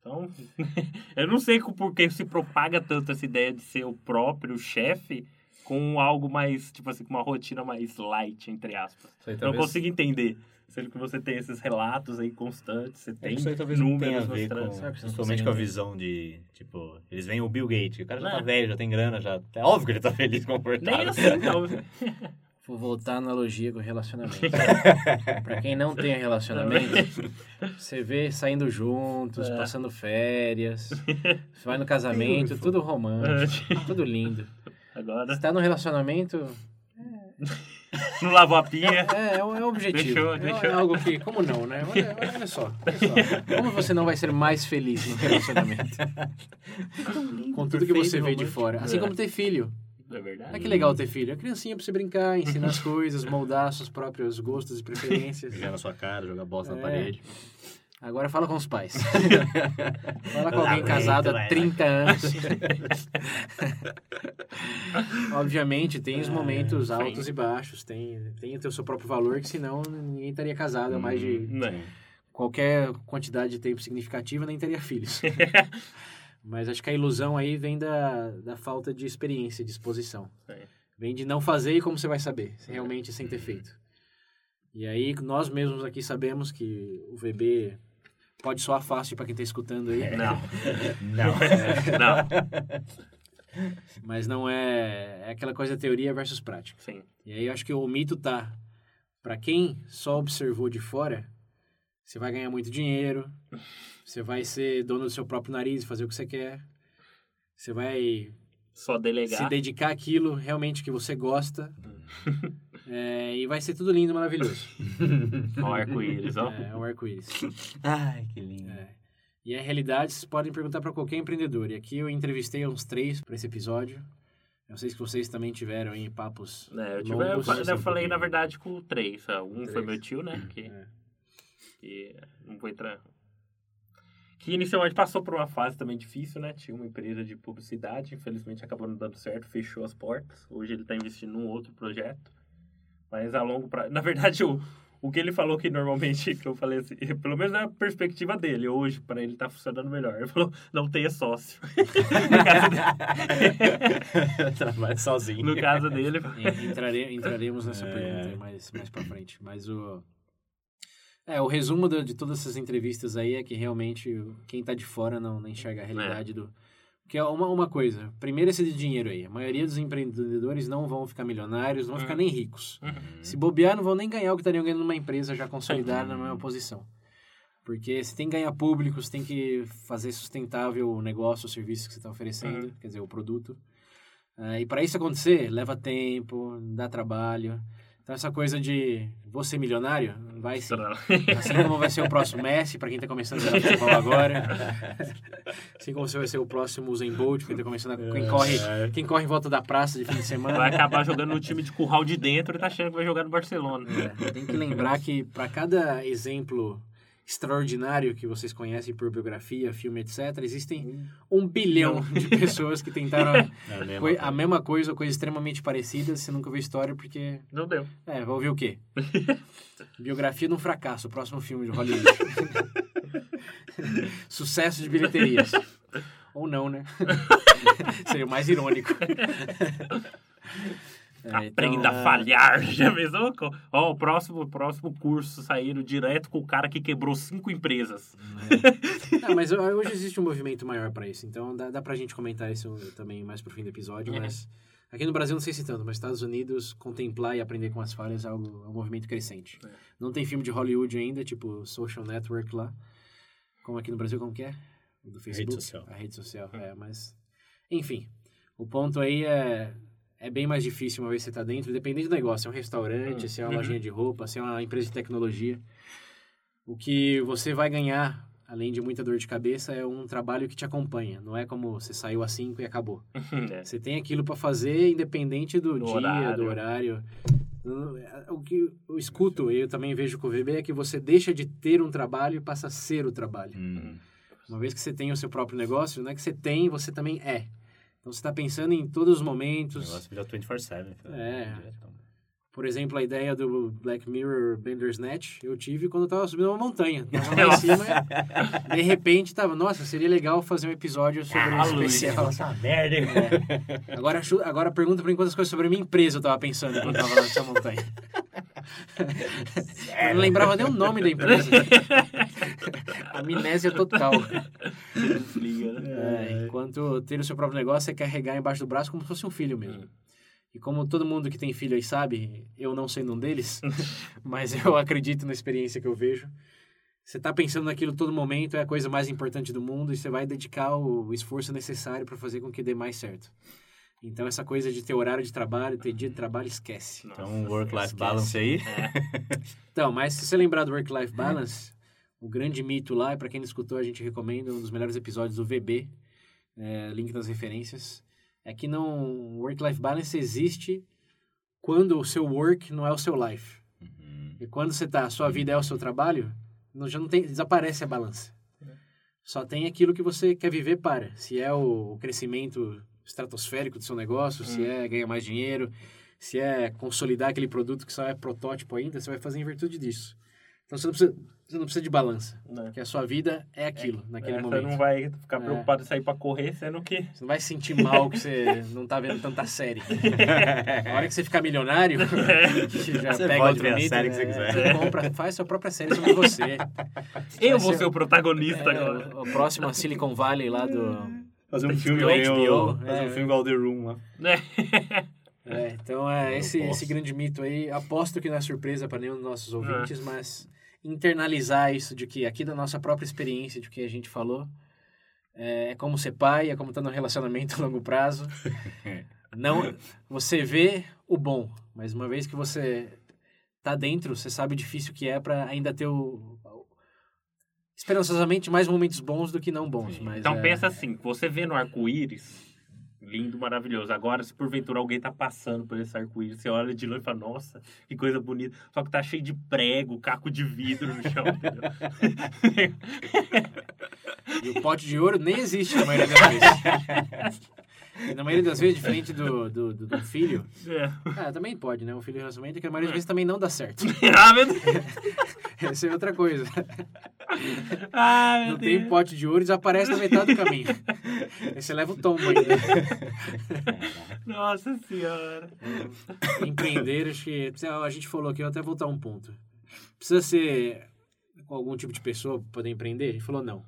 Então, eu não sei por que se propaga tanto essa ideia de ser o próprio chefe com algo mais, tipo assim, com uma rotina mais light, entre aspas. Isso aí Eu não talvez- consigo entender. Sendo que você tem esses relatos aí constantes, você É tem isso aí talvez não tenha a números ver com. Sabe não principalmente com a visão de, tipo, eles veem o Bill Gates, o cara já tá É. velho, já tem grana, já... É óbvio que ele tá feliz, confortável. Nem assim, não. Vou voltar à analogia com relacionamento. pra quem não tem relacionamento, você vê saindo juntos, É. passando férias, você vai no casamento, tudo romântico, tudo lindo. Agora, Você tá no relacionamento, não lavou a pia. é, é um, é um objetivo. Deixou, é, deixou. é algo que, como não, né? Olha, olha só, olha só. Como você não vai ser mais feliz no relacionamento? Com tudo que você vê de fora. Assim É. como ter filho. É verdade. Olha que legal ter filho. É criancinha pra você brincar, ensinar as coisas, moldar seus próprios gostos e preferências. Jogar na sua cara, jogar bosta na É. parede. Agora fala com os pais. fala com alguém casado há vai, 30 anos. Obviamente, tem os momentos altos e baixos, tem, tem o seu próprio valor, que senão ninguém estaria casado há mais de Não. qualquer quantidade de tempo significativa, nem teria filhos. Mas acho que a ilusão aí vem da, da falta de experiência, de exposição. É. Vem de não fazer e como você vai saber, realmente sem ter feito. E aí nós mesmos aqui sabemos que o VB pode soar fácil para quem está escutando aí, Não. Não. Não. mas não é, é aquela coisa teoria versus prática. Sim. E aí eu acho que o mito tá para quem só observou de fora, Você vai ganhar muito dinheiro. Você vai ser dono do seu próprio nariz e fazer o que você quer. Você vai Só delegar. se dedicar àquilo realmente que você gosta. É, e vai ser tudo lindo, maravilhoso. O arco-íris, ó. É, o arco-íris. Ai, que lindo. É. E a realidade, vocês podem perguntar para qualquer empreendedor. E aqui eu entrevistei uns três para esse episódio. Eu sei que vocês também tiveram aí papos É, eu, tive, eu, eu um falei, na verdade, com três. ó. Um foi Três. meu tio, né? Que, É. que não vou entrar. Que inicialmente passou por uma fase também difícil, né? Tinha uma empresa de publicidade, infelizmente acabou não dando certo, fechou as portas. Hoje ele está investindo num outro projeto. Mas a longo prazo. Na verdade, o, o que ele falou que normalmente, que eu falei assim, pelo menos na perspectiva dele, hoje, para ele tá funcionando melhor. Ele falou, não tenha sócio. no, caso dele, Trabalha sozinho. no caso dele, En- Entrare, entraremos nessa É. pergunta mais, mais pra frente. Mas o. É, o resumo de, de todas essas entrevistas aí é que realmente quem tá de fora não, não enxerga a realidade do. Que é uma, uma coisa. Primeiro, esse de dinheiro aí. A maioria dos empreendedores não vão ficar milionários, não vão ficar nem ricos. Se bobear, não vão nem ganhar o que estariam ganhando numa empresa já consolidada na mesma posição. Porque você tem que ganhar público, você tem que fazer sustentável o negócio, o serviço que você está oferecendo, Uhum. quer dizer, o produto. Ah, e para isso acontecer, leva tempo, dá trabalho. Então, essa coisa de ser milionário, vai sim. Assim como vai ser o próximo Messi, para quem está começando a jogar futebol agora. Assim como você vai ser o próximo Usain Bolt, quem, tá começando a, quem, corre, quem corre em volta da praça de fim de semana. Vai acabar jogando no time de curral de dentro e tá achando que vai jogar no Barcelona. É, tem que lembrar que para cada exemplo extraordinário que vocês conhecem por biografia, filme, etc., existem um bilhão de pessoas que tentaram É a mesma coi- a coisa. mesma coisa ou coisa extremamente parecida. Você nunca viu história porque... Não deu. É, vai ouvir o quê? Biografia de um fracasso, o próximo filme de Hollywood. Sucesso de bilheterias. Ou não, né? Seria o mais irônico. É, Aprenda então, a falhar. Já pensou? Ó, o próximo, próximo curso saíram direto com o cara que quebrou cinco empresas. Não, mas ho- hoje existe um movimento maior para isso, então dá, dá pra gente comentar isso também mais pro fim do episódio, É. mas aqui no Brasil não sei se tanto, mas Estados Unidos, contemplar e aprender com as falhas é, algo, é um movimento crescente. É. Não tem filme de Hollywood ainda, tipo Social Network lá, como aqui no Brasil, como que é? O do Facebook? social. A rede social, é, mas... Enfim, o ponto aí é... É bem mais difícil uma vez que você tá dentro, dependendo do negócio. Se é um restaurante, Hum, se é uma uhum. lojinha de roupa, se é uma empresa de tecnologia. O que você vai ganhar, além de muita dor de cabeça, é um trabalho que te acompanha. Não é como você saiu às 5 e acabou. É. Você tem aquilo para fazer independente do, Do dia, horário. do horário. O que eu escuto, e eu também vejo com o VB, é que você deixa de ter um trabalho e passa a ser o trabalho. Hum. Uma vez que você tem o seu próprio negócio, não é que você tem, você também é. Então você está pensando em todos os O momentos. negócio virou 24-7. É. Por exemplo, a ideia do Black Mirror Bandersnatch eu tive quando eu tava subindo uma montanha. Tava lá em cima, de repente tava, nossa, seria legal fazer um episódio sobre Ah, Luiz, especial. Nossa, merda. hein? Agora, chu- agora pergunta pra mim quantas coisas sobre a minha empresa eu tava pensando enquanto eu tava nessa montanha. Eu não lembrava nem o nome da empresa. Amnésia total. Né? É, enquanto ter o seu próprio negócio é carregar embaixo do braço como se fosse um filho mesmo. E como todo mundo que tem filho aí sabe, eu não sendo um deles, mas eu acredito na experiência que eu vejo. Você tá pensando naquilo todo momento, é a coisa mais importante do mundo e você vai dedicar o esforço necessário para fazer com que dê mais certo. Então essa coisa de ter horário de trabalho, ter dia de trabalho, esquece. Então, work-life balance aí. Então, mas se você lembrar do Work-Life Balance, o grande mito lá, e para quem não escutou, a gente recomenda um dos melhores episódios do VB, é, link nas referências, é que não Work-Life Balance existe quando o seu work não é o seu life. Uhum. E quando você tá, a sua vida é o seu trabalho, não, já não tem, desaparece a balança. Só tem aquilo que você quer viver para. Se é o crescimento estratosférico do seu negócio, se é ganhar mais dinheiro, se é consolidar aquele produto que só é protótipo ainda, você vai fazer em virtude disso. Então você não precisa, você não precisa de balança, Né? porque a sua vida é aquilo, naquele É, momento. Você não vai ficar É. preocupado em sair pra correr, sendo que... Você não vai se sentir mal que você não tá vendo tanta série. A hora que você ficar milionário, você já Você pega ver a mito, série que você né? quiser. Compra, faz sua própria série sobre você. Eu vou ser- ser o protagonista É, agora. o, o próximo a Silicon Valley lá do... Fazer um filme Do meio- HBO, Fazer é. um filme igual The Room lá. É, então é esse, esse grande mito aí. Aposto que não é surpresa para nenhum dos nossos ouvintes, mas internalizar isso de que aqui da nossa própria experiência, de que a gente falou, é como ser pai, é como estar num relacionamento a longo prazo. Não, você vê o bom, mas uma vez que você tá dentro, você sabe o difícil que é para ainda ter o esperançosamente mais momentos bons do que não bons, Então é, pensa assim, você vê no arco-íris, lindo, maravilhoso. Agora, se porventura alguém tá passando por esse arco-íris, você olha de longe e fala, nossa, que coisa bonita. Só que tá cheio de prego, caco de vidro no chão? E o pote de ouro nem existe na maioria das vezes. E na maioria das vezes, diferente do, do, do, do filho, É. ah, também pode, né? O filho de relacionamento é que a maioria das vezes também não dá certo. ah, meu Deus. Essa é outra coisa. Ah, meu Não tem Deus. pote de ouro e desaparece na metade do caminho. Aí você leva o tombo ainda. Nossa senhora. Empreender, acho que. A gente falou aqui, eu até voltar um ponto. Precisa ser com algum tipo de pessoa para poder empreender? A gente falou não.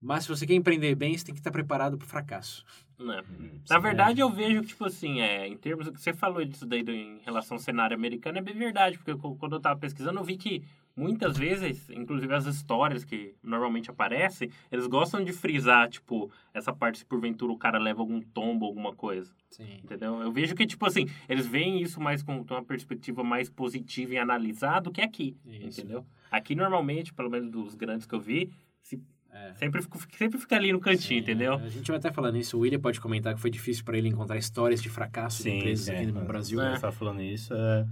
Mas se você quer empreender bem, você tem que estar preparado para o fracasso. Né? Na verdade, eu vejo que, tipo assim, é, em termos do que você falou disso daí do- em relação ao cenário americano, é bem verdade, porque eu- quando eu tava pesquisando, eu vi que muitas vezes, inclusive as histórias que normalmente aparecem, eles gostam de frisar, tipo, essa parte se porventura o cara leva algum tombo, alguma coisa, Sim. entendeu? Eu vejo que, tipo assim, eles veem isso mais com uma perspectiva mais positiva e analisar do que aqui, Isso. entendeu? Aqui, normalmente, pelo menos dos grandes que eu vi, se- É. sempre, fica- sempre fica ali no cantinho, entendeu? A gente vai até falar nisso. O William pode comentar que foi difícil para ele encontrar histórias de fracasso de Sim, empresas é, aqui no é. Brasil. Quando você tá falando isso, é...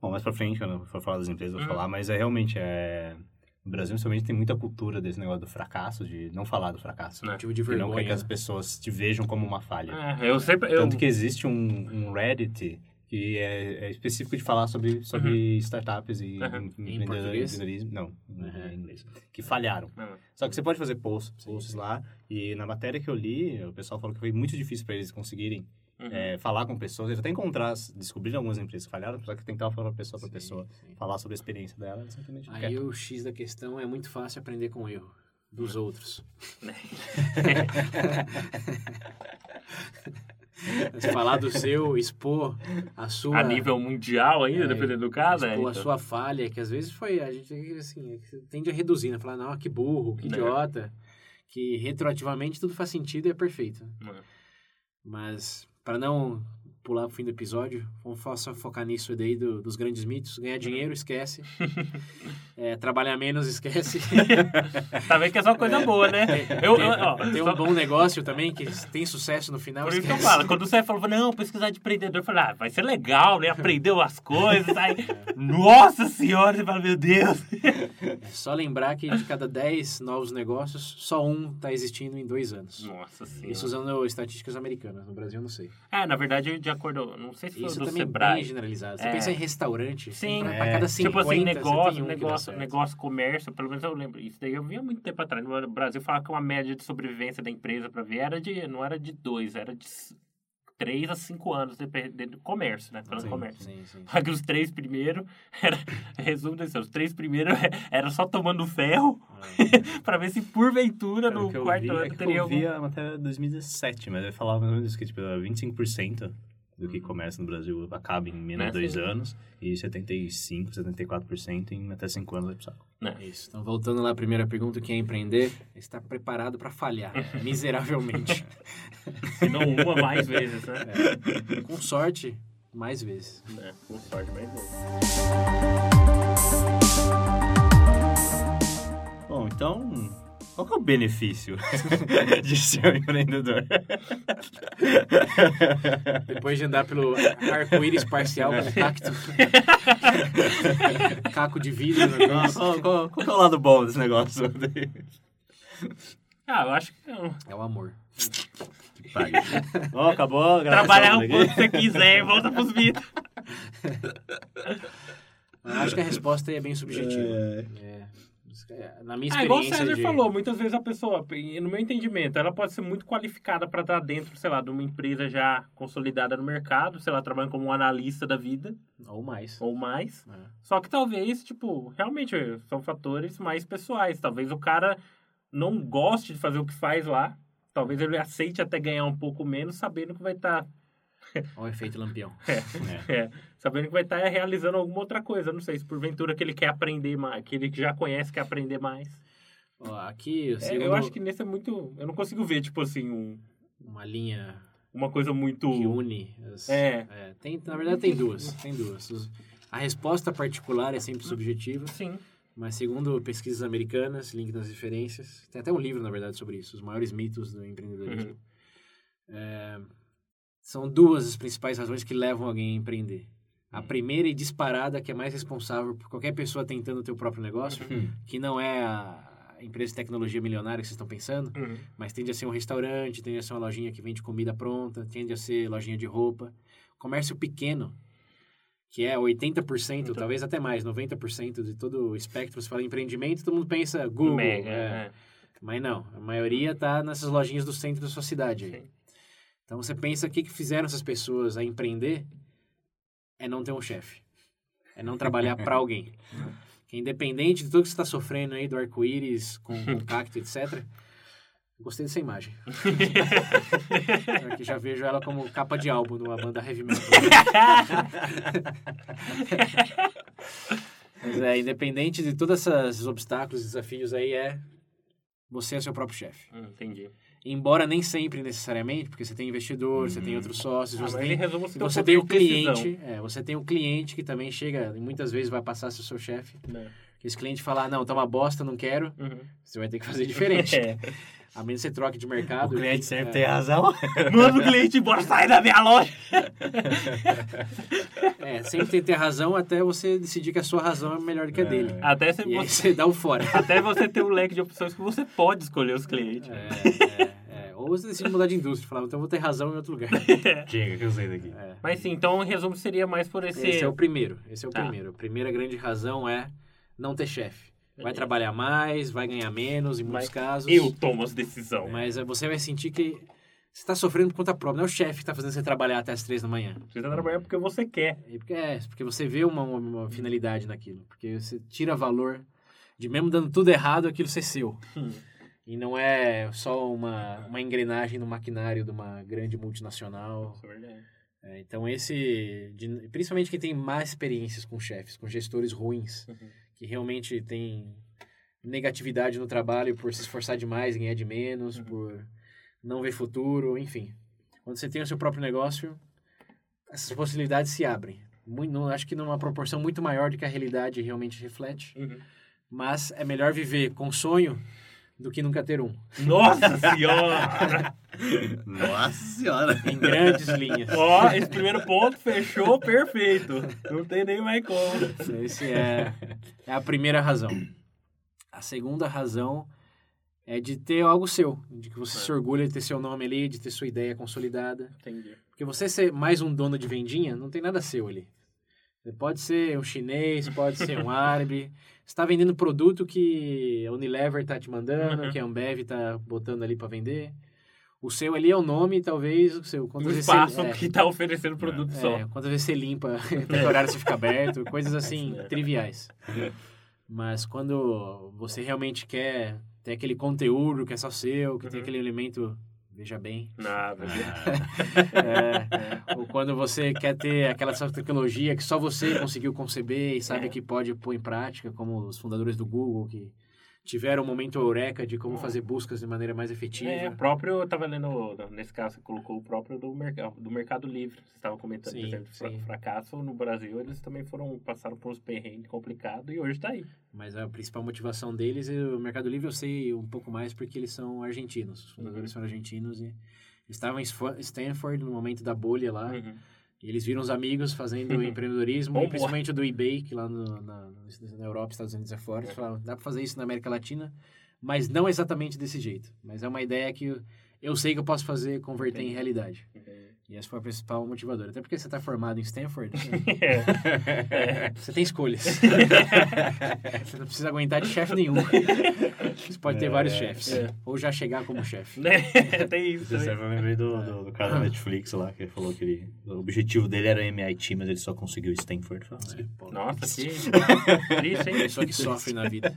Bom, mais pra frente, quando eu for falar das empresas, eu vou Uhum. falar, mas é realmente, é... No Brasil, principalmente, tem muita cultura desse negócio do fracasso, de não falar do fracasso. Né? Motivo de E não quer vergonha. que as pessoas te vejam como uma falha. É, eu sempre... Eu, Tanto que existe um, um Reddit que é, é específico de falar sobre, sobre startups e Uhum. em- Em empreendedorismo. Não, em Uhum. inglês. Que falharam. Não. Só que você pode fazer posts, posts lá. E na matéria que eu li, o pessoal falou que foi muito difícil para eles conseguirem Uhum. é, falar com pessoas. Eles até encontrar, descobrir algumas empresas que falharam, só que tentava falar pessoa para pessoa, sim. falar sobre a experiência dela, simplesmente não Aí querem. o X da questão é muito fácil aprender com o erro dos outros. Falar do seu, expor a sua... A nível mundial ainda, É, dependendo do caso, é. expor a então. sua falha, que às vezes foi, a gente assim, tende a reduzir, né? Falar, não, que burro, que Né. idiota, que retroativamente tudo faz sentido e é perfeito. Né. Mas, para não pular pro fim do episódio, vamos só focar nisso daí do, dos grandes mitos. Ganhar dinheiro, esquece. É, trabalhar menos, esquece. Tá vendo que é só coisa boa, né? Eu, eu, ó, Tem só- um bom negócio também, que tem sucesso no final, Por isso que eu falo, quando você falou, não, pesquisar de empreendedor, eu falei, ah, vai ser legal, né? Aprendeu as coisas, aí, nossa senhora, você fala, meu Deus. É só lembrar que de cada 10 novos negócios, só um está existindo em dois anos. Nossa senhora. Isso usando estatísticas americanas. No Brasil, eu não sei. É, na verdade, de acordo, não sei se foi Isso do também é Sebrae. bem generalizado. Você É. pensa em restaurante, Sim. pra, É. cada 50, tipo assim, negócio, um negócio, negócio, comércio, pelo menos eu lembro. Isso daí eu vi há muito tempo atrás. No Brasil falava que uma média de sobrevivência da empresa para ver era de, não era de dois, era de três a cinco anos, dependendo do comércio, né? Falando Sim, comércio. Sim, sim. Só que os três primeiros, era, resumo desse, os três primeiros era só tomando ferro pra ver se porventura o no quarto vi, ano é teria eu algum... vi a matéria de 2017, mas eu falava mais ou menos que tipo, 25% do que começa no Brasil acaba em menos Né? de dois anos e 75%, 74% em até 5 anos vai pro saco. É isso. Então, voltando lá à primeira pergunta, o que é empreender? Está preparado para falhar, miseravelmente. Se não uma mais vezes, né? É. Com sorte, mais vezes. É, com sorte mais vezes. Bom, então, qual que é o benefício de ser um empreendedor? Depois de andar pelo arco-íris parcial com cacto. Caco de vidro. no negócio. qual, qual- qual que é o lado bom desse negócio? Ah, eu acho que não. É o amor. Paga. Bom, acabou a gravação Trabalhar o quanto você quiser e volta pros mitos. Eu Acho que a resposta aí é bem subjetiva. É. É. Na minha Ah, igual o experiência César de... falou, muitas vezes a pessoa, no meu entendimento, ela pode ser muito qualificada para estar dentro, sei lá, de uma empresa já consolidada no mercado, sei lá, trabalhando como um analista da vida, Ou mais. ou mais. É. Só que talvez, tipo, realmente são fatores mais pessoais. Talvez o cara não goste de fazer o que faz lá. Talvez ele aceite até ganhar um pouco menos, sabendo que vai estar Olha o efeito lampião. É, sabendo que vai estar realizando alguma outra coisa. Não sei se porventura que ele quer aprender mais, que ele já conhece quer aprender mais. Ó, aqui, É, segundo eu acho que nesse é muito. Eu não consigo ver, tipo assim, um- uma linha uma coisa muito. que une. As, É. tem, na verdade, tem duas. Tem duas. A resposta particular é sempre subjetiva, Sim. mas segundo pesquisas americanas, link nas referências, tem até um livro, na verdade, sobre isso, os maiores mitos do empreendedorismo. Uhum. É, são duas as principais razões que levam alguém a empreender. A primeira e disparada, que é mais responsável por qualquer pessoa tentando o próprio negócio, que não é a empresa de tecnologia milionária que vocês estão pensando, Uhum. mas tende a ser um restaurante, tende a ser uma lojinha que vende comida pronta, tende a ser lojinha de roupa. Comércio pequeno, que é 80%, Então. talvez até mais, 90% de todo o espectro. Você fala empreendimento, todo mundo pensa Google. Mega, é. é. Mas não, a maioria tá nessas lojinhas do centro da sua cidade. aí. Então você pensa o que, que fizeram essas pessoas a empreender é não ter um chefe. É não trabalhar para alguém. Que independente de tudo que você está sofrendo aí, do arco-íris, com, com cacto, etc. Gostei dessa imagem. Aqui já vejo ela como capa de álbum de uma banda heavy metal. Mas é, independente de todos esses obstáculos, desafios aí, é você é seu próprio chefe. Hum, entendi. Embora nem sempre necessariamente, porque você tem investidor, você tem outros sócios, Ah, você tem, você tem o cliente, é, você tem o cliente que também chega e muitas vezes vai passar a ser seu chefe. Que esse cliente falar, não, tá uma bosta, não quero, Uhum. você vai ter que fazer diferente. É. A menos que você troque de O mercado. cliente e- sempre é, tem razão. Manda o cliente embora, sai da minha loja. É, sempre tem que ter razão até você decidir que a sua razão é melhor do que a dele. Até, E você, você dá o fora. até você ter um leque de opções que você pode escolher os clientes. É, é, é. Ou você decide mudar de indústria, falar, então eu vou ter razão em outro lugar. Chega, que eu sei daqui. É. Mas sim, então o resumo seria mais por esse. Esse é o primeiro. Esse é o Tá. primeiro. A primeira grande razão é não ter chefe. Vai trabalhar mais, vai ganhar menos em muitos Mas casos. Eu tomo as decisões. Mas eh, você vai sentir que você está sofrendo por conta própria. Não é o chefe que está fazendo você trabalhar até as três da manhã. Você tá trabalhando porque você quer. E porque, é, porque você vê uma, uma- finalidade naquilo. Porque você tira valor de mesmo dando tudo errado, aquilo ser seu. Hum. E não é só uma, uma engrenagem no maquinário de uma grande multinacional. Isso é verdade. É, então esse, de- principalmente quem tem mais experiências com chefes, com gestores ruins, Uhum. Que realmente tem negatividade no trabalho por se esforçar demais, ganhar de menos, Uhum. por não ver futuro, enfim. Quando você tem o seu próprio negócio, essas possibilidades se abrem. Muito, não, acho que numa proporção muito maior do que a realidade realmente reflete, Uhum. mas é melhor viver com sonho do que nunca ter um, Nossa senhora! Nossa senhora. em grandes linhas. Ó, esse primeiro ponto fechou perfeito. Não tem nem mais como. Esse é, é a primeira razão. A segunda razão é de ter algo seu, de que você É. se orgulha de ter seu nome ali, de ter sua ideia consolidada. Entendi. Porque você ser mais um dono de vendinha, não tem nada seu ali. Você pode ser um chinês, pode ser um árabe. Você está vendendo produto que a Unilever está te mandando, Uhum. que a Ambev está botando ali para vender. O seu ali é o nome, talvez o seu. Quantas vezes espaço você, é, que tá oferecendo produto só. é, quantas vezes você limpa, tem que horário você fica aberto, coisas assim, É. triviais. Mas quando você realmente quer ter aquele conteúdo que é só seu, que tem Uhum. aquele elemento, veja bem, Nada. é, ou quando você quer ter aquela tecnologia que só você conseguiu conceber e sabe É. que pode pôr em prática, como os fundadores do Google, que tiveram um momento eureka de como fazer buscas de maneira mais efetiva. É, o próprio, eu tava lendo, nesse caso, você colocou o próprio do mercado, do mercado Livre. Você estava comentando, Sim, por exemplo, sim. fracasso no Brasil, eles também foram, passaram por uns perrengues complicados e hoje tá aí. Mas a principal motivação deles, é o Mercado Livre eu sei um pouco mais porque eles são argentinos. Os fundadores Uhum. são argentinos e estavam em Stanford no momento da bolha lá. Uhum. E eles viram os amigos fazendo Uhum. empreendedorismo, Bom, principalmente o do eBay, que lá no- na, na Europa, Estados Unidos é forte. Eles falaram, dá para fazer isso na América Latina, mas não exatamente desse jeito. Mas é uma ideia que eu, eu sei que eu posso fazer converter em Entendi. realidade. Entendi. E essa foi a principal motivadora. Até porque você está formado em Stanford, É. você tem escolhas. você não precisa aguentar de chefe nenhum. Você pode ter vários chefes. é. Ou já chegar como chefe. Né? Tem isso. Você eu lembrei do, do, do cara da Netflix lá, que ele falou que ele, o objetivo dele era MIT, mas ele só conseguiu Stanford. Pô, Nossa, que triste, hein? Pessoa que sofre na vida.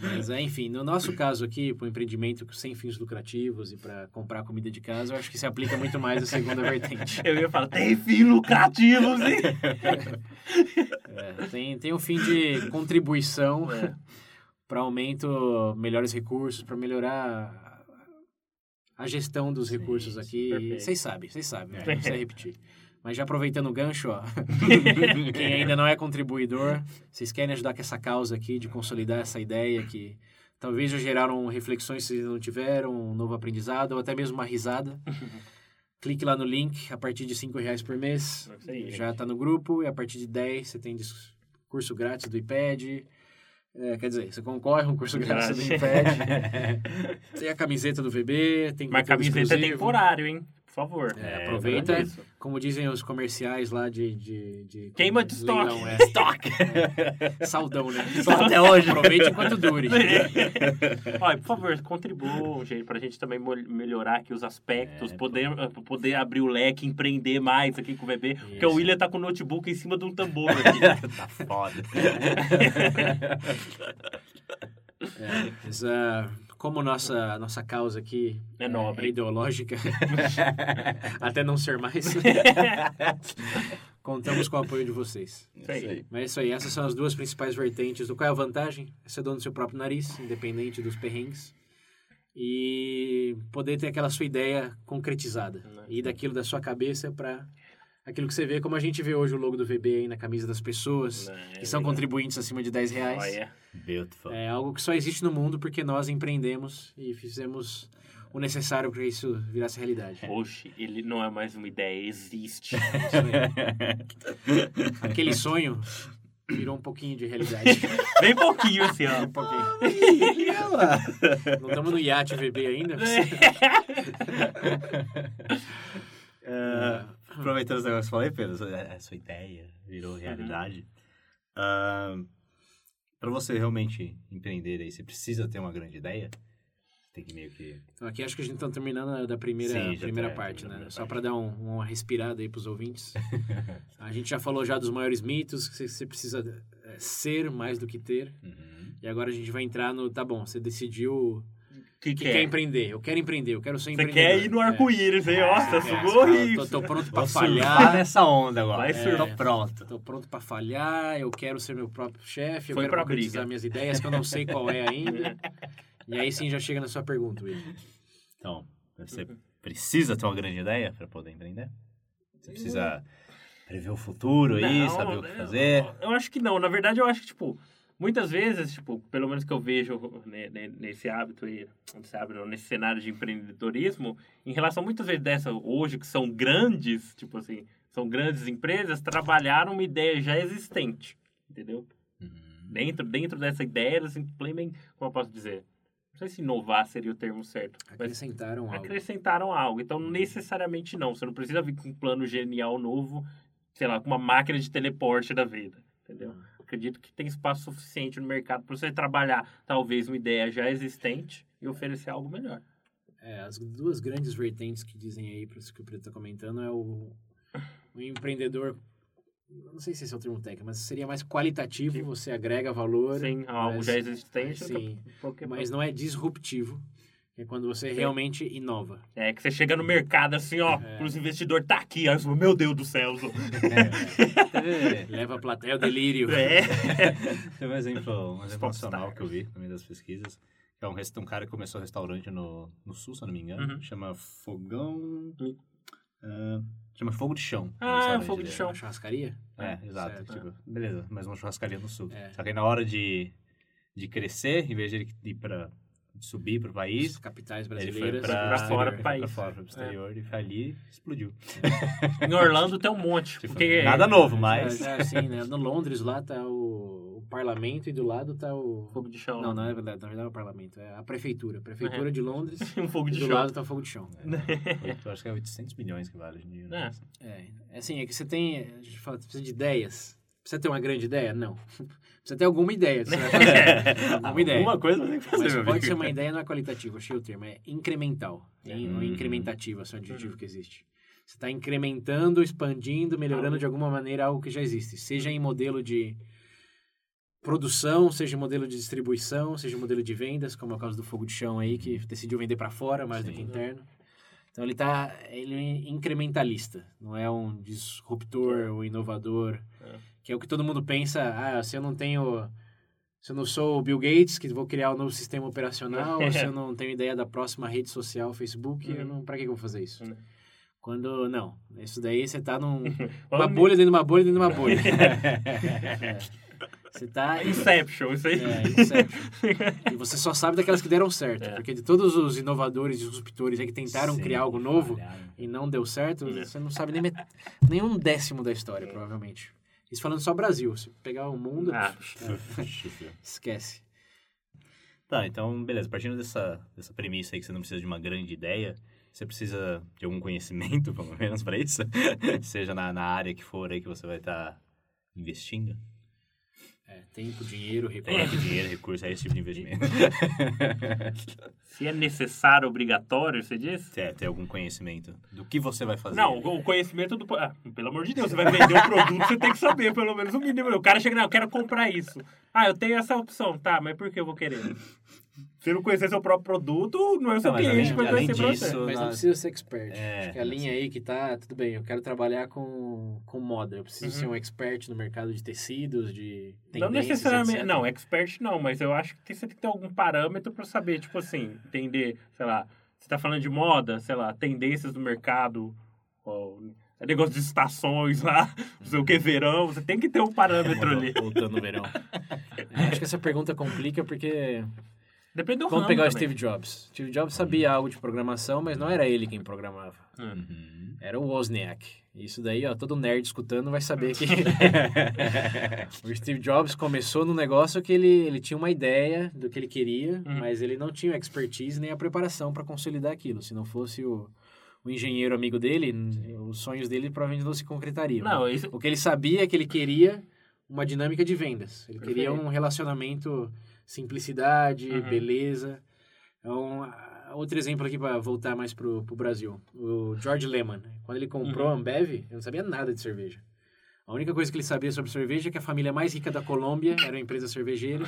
Mas, é, enfim, no nosso caso aqui, para o empreendimento sem fins lucrativos e para comprar comida de casa, eu acho que se aplica muito mais a segunda vertente. Eu ia falar, tem fim lucrativo, sim. É, tem, tem um fim de contribuição É. para aumento, melhores recursos, para melhorar a gestão dos recursos sim, aqui. Vocês sabem, vocês sabem, É. não precisa repetir. Mas já aproveitando o gancho, ó, quem ainda não é contribuidor, vocês querem ajudar com essa causa aqui de consolidar essa ideia que talvez já geraram reflexões se não tiveram, um novo aprendizado ou até mesmo uma risada. Clique lá no link a partir de R$ reais por mês. É aí, Já está no grupo e a partir de 10 você tem curso grátis do iPad. É, quer dizer, você concorre a um curso grátis do iPad. tem a camiseta do VB, tem Mas camiseta é exclusivo. temporário, hein? Por favor. É, aproveita. Isso. Como dizem os comerciais lá de... de, de Queima de estoque. leilão, é. Estoque! Saldão, né? Só até hoje. Aproveite enquanto dure. Olha, por favor, contribuam, gente, pra gente também melhorar aqui os aspectos, É, poder, eh, poder abrir o leque, empreender mais aqui com o bebê. Porque Isso. o William tá com o notebook em cima de um tambor aqui. tá foda. É, ah, como nossa, nossa causa aqui É nobre. ideológica, até não ser mais, contamos com o apoio de vocês. Isso aí. Mas é isso aí, essas são as duas principais vertentes do qual é a vantagem? É ser dono do seu próprio nariz, independente dos perrengues. E poder ter aquela sua ideia concretizada. Né. E daquilo da sua cabeça para aquilo que você vê, como a gente vê hoje o logo do VB aí na camisa das pessoas, Né, que são legal. contribuintes acima de 10 reais. Olha, Beautiful. É algo que só existe no mundo porque nós empreendemos e fizemos o necessário para isso virasse realidade. Oxe, ele não é mais uma ideia, existe. Isso aí. Aquele sonho virou um pouquinho de realidade. Bem pouquinho assim, ó. Um pouquinho. Não estamos no iate VB ainda? Ah, aproveitando os negócios que eu falei, Pedro, a sua ideia virou realidade. Ah, para você realmente empreender aí, você precisa ter uma grande ideia? Tem que meio que... Então aqui acho que a gente está terminando da primeira, Sim, já primeira tá, parte, né? primeira Só para dar um- uma respirada aí para os ouvintes. a gente já falou já dos maiores mitos, que você- precisa é, ser mais do que ter. Uhum. E agora a gente vai entrar no, tá bom, você decidiu que, que que quer é? empreender, eu quero empreender, eu quero ser Você empreendedor. quer ir no É. arco-íris, hein? Nossa, É, sugou isso. tô, tô pronto para Vou surfar falhar. nessa onda agora. Vai É. Tô pronto. Tô pronto para falhar, eu quero ser meu próprio chefe, eu Foi quero pra concretizar briga. minhas ideias que eu não sei qual é ainda. e aí sim já chega na sua pergunta, Will. Então, você precisa ter uma grande ideia para poder empreender? Você precisa prever o futuro aí, Não, saber o que eu- fazer? Eu acho que não. Na verdade, eu acho que, tipo, muitas vezes, tipo, pelo menos que eu vejo né, né, nesse hábito aí, nesse hábito, nesse cenário de empreendedorismo, em relação muitas vezes dessa hoje, que são grandes, tipo assim, são grandes empresas, trabalharam uma ideia já existente, entendeu? Uhum. Dentro, dentro dessa ideia, eles implementam, como eu posso dizer? Não sei se inovar seria o termo certo, Acrescentaram algo. acrescentaram algo. Então, necessariamente não. Você não precisa vir com um plano genial novo, sei lá, com uma máquina de teleporte da vida, entendeu? Acredito que tem espaço suficiente no mercado para você trabalhar, talvez, uma ideia já existente e oferecer algo melhor. É, as duas grandes vertentes que dizem aí, para isso que o Preto está comentando, é o, o empreendedor, não sei se esse é o termo técnico, mas seria mais qualitativo, você agrega valor. Sem algo mas- já existente. Sim, porque- mas não é disruptivo, é quando você realmente inova. É que você chega no mercado assim, ó, É. os investidores tá aqui, aí você meu Deus do céu. Zô." Teve, Leva a plateia ao delírio. É. teve um exemplo, um exemplo nacional que eu vi no meio das pesquisas. Que é um, um cara que começou um restaurante no, no sul, se eu não me engano. Uhum. Chama Fogão... Ah, chama Fogo de Chão. Ah, restaurante Fogo de. Chão. Uma churrascaria? É, exato. certo. Tipo, beleza, mais uma churrascaria no sul. É. Só que aí na hora de, de crescer, em vez de ele ir pra subir pro país, As capitais ele foi brasileiras. pra, pra fora do foi país. Pra fora, pro exterior, e foi ali e explodiu. Em Orlando tem um monte. Tipo, porque nada novo, mas... É, é, assim, né? No Londres lá tá o, o parlamento e do lado tá o... Fogo de chão. Não, não é verdade, na verdade é o parlamento, é a prefeitura. A prefeitura de Londres um fogo e de do chão. lado tá o fogo de chão. Eu acho que é 800 milhões que vale hoje em dia. né? É. É, é assim, é que você tem, a gente fala, precisa de ideias. Precisa ter uma grande ideia? Não. Precisa ter alguma ideia. Você vai fazer. alguma ideia. Alguma coisa você tem que fazer, Mas pode amigo. ser uma ideia, não é qualitativa, achei o termo, é incremental. É in- incrementativo, esse é o adjetivo que existe. Você está incrementando, expandindo, melhorando Algo. de alguma maneira algo que já existe. Seja em modelo de produção, seja modelo de distribuição, seja modelo de vendas, como é o caso do Fogo de Chão aí, que decidiu vender para fora mais do que Sim. interno. Então ele tá ele é incrementalista, não é um disruptor ou inovador, É. que é o que todo mundo pensa, ah, se eu não tenho se eu não sou o Bill Gates, que vou criar um novo sistema operacional, ou se eu não tenho ideia da próxima rede social, Facebook, Uhum. não, para que eu vou fazer isso? Uhum. Quando, não, isso daí você tá num, uma Vamos- bolha dentro de uma bolha dentro de uma bolha. É. Você tá... Inception, isso aí. É, Inception. E você só sabe daquelas que deram certo. É. Porque de todos os inovadores e disruptores aí que tentaram Sim, criar algo novo falharam. e não deu certo, É. você não sabe nem met... nenhum décimo da história, provavelmente. Isso falando só Brasil. Se pegar o mundo, Ah, esquece. Tá, então, beleza. Partindo dessa, dessa premissa aí que você não precisa de uma grande ideia, você precisa de algum conhecimento, pelo menos, para isso? Seja na, na área que for aí que você vai estar investindo. É, tempo, dinheiro, É. recurso. Tempo, dinheiro, recurso, é esse tipo de investimento. se é necessário, obrigatório, você disse? Ter, ter algum conhecimento do que você vai fazer. Não, o o conhecimento do. Ah, pelo amor de Deus, você vai vender um produto, você tem que saber pelo menos o mínimo. O cara chega, não, eu quero comprar isso. Ah, eu tenho essa opção. Tá, mas por que eu vou querer? Se não conhecer seu próprio produto, não é o seu Não, mas cliente além- que vai além conhecer pra disso- você. Mas não precisa ser expert. É, Acho que a linha aí que tá, tudo bem, eu quero trabalhar com, com moda. Eu preciso Uhum. ser um expert no mercado de tecidos, de Não necessariamente, etc. não, expert não, mas eu acho que tem- você tem que ter algum parâmetro pra saber, tipo assim, entender, sei lá, você tá falando de moda, sei lá, tendências do mercado, ou é negócio de estações lá, não sei o que, verão, você tem que ter um parâmetro ali. Voltando no verão. Acho que essa pergunta complica porque Depende do Vamos pegar o também. Steve Jobs. Steve Jobs sabia algo de programação, mas não era ele quem programava. Uhum. Era o Wozniak. Isso daí, ó, todo nerd escutando vai saber que o Steve Jobs começou num negócio que ele, ele tinha uma ideia do que ele queria, Uhum. mas ele não tinha a expertise nem a preparação para consolidar aquilo. Se não fosse o, o engenheiro amigo dele, os sonhos dele provavelmente não se concretariam. Não, isso, O que ele sabia é que ele queria uma dinâmica de vendas. Ele queria Perfeito. um relacionamento, simplicidade, Uhum. beleza. Então, a- outro exemplo aqui para voltar mais pro, pro Brasil. O George Lehman, quando ele comprou Uhum. a Ambev, ele não sabia nada de cerveja. A única coisa que ele sabia sobre cerveja é que a família mais rica da Colômbia era uma empresa cervejeira,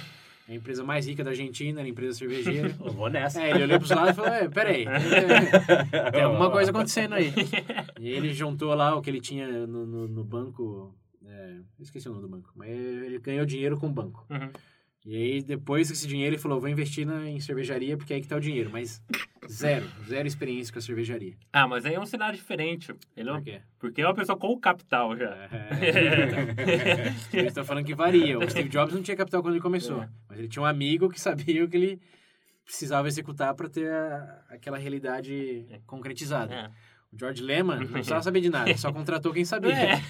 a empresa mais rica da Argentina era uma empresa cervejeira. Eu vou nessa. É, ele olhou pros lados e falou, é, peraí, tem, tem alguma coisa acontecendo aí. E ele juntou lá o que ele tinha no, no, no banco, é, esqueci o nome do banco, mas ele ganhou dinheiro com o banco. Uhum. E aí, depois desse dinheiro, ele falou, vou investir na, em cervejaria, porque é aí que tá o dinheiro. Mas zero, zero experiência com a cervejaria. Ah, mas aí é um cenário diferente. Ele é um- Por quê? Porque é uma pessoa com o capital já. É, Eles estão falando que varia. O Steve Jobs não tinha capital quando ele começou. É. Mas ele tinha um amigo que sabia o que ele precisava executar para ter a- aquela realidade concretizada. É. O George Lehman não precisava saber de nada, só contratou quem sabia. É.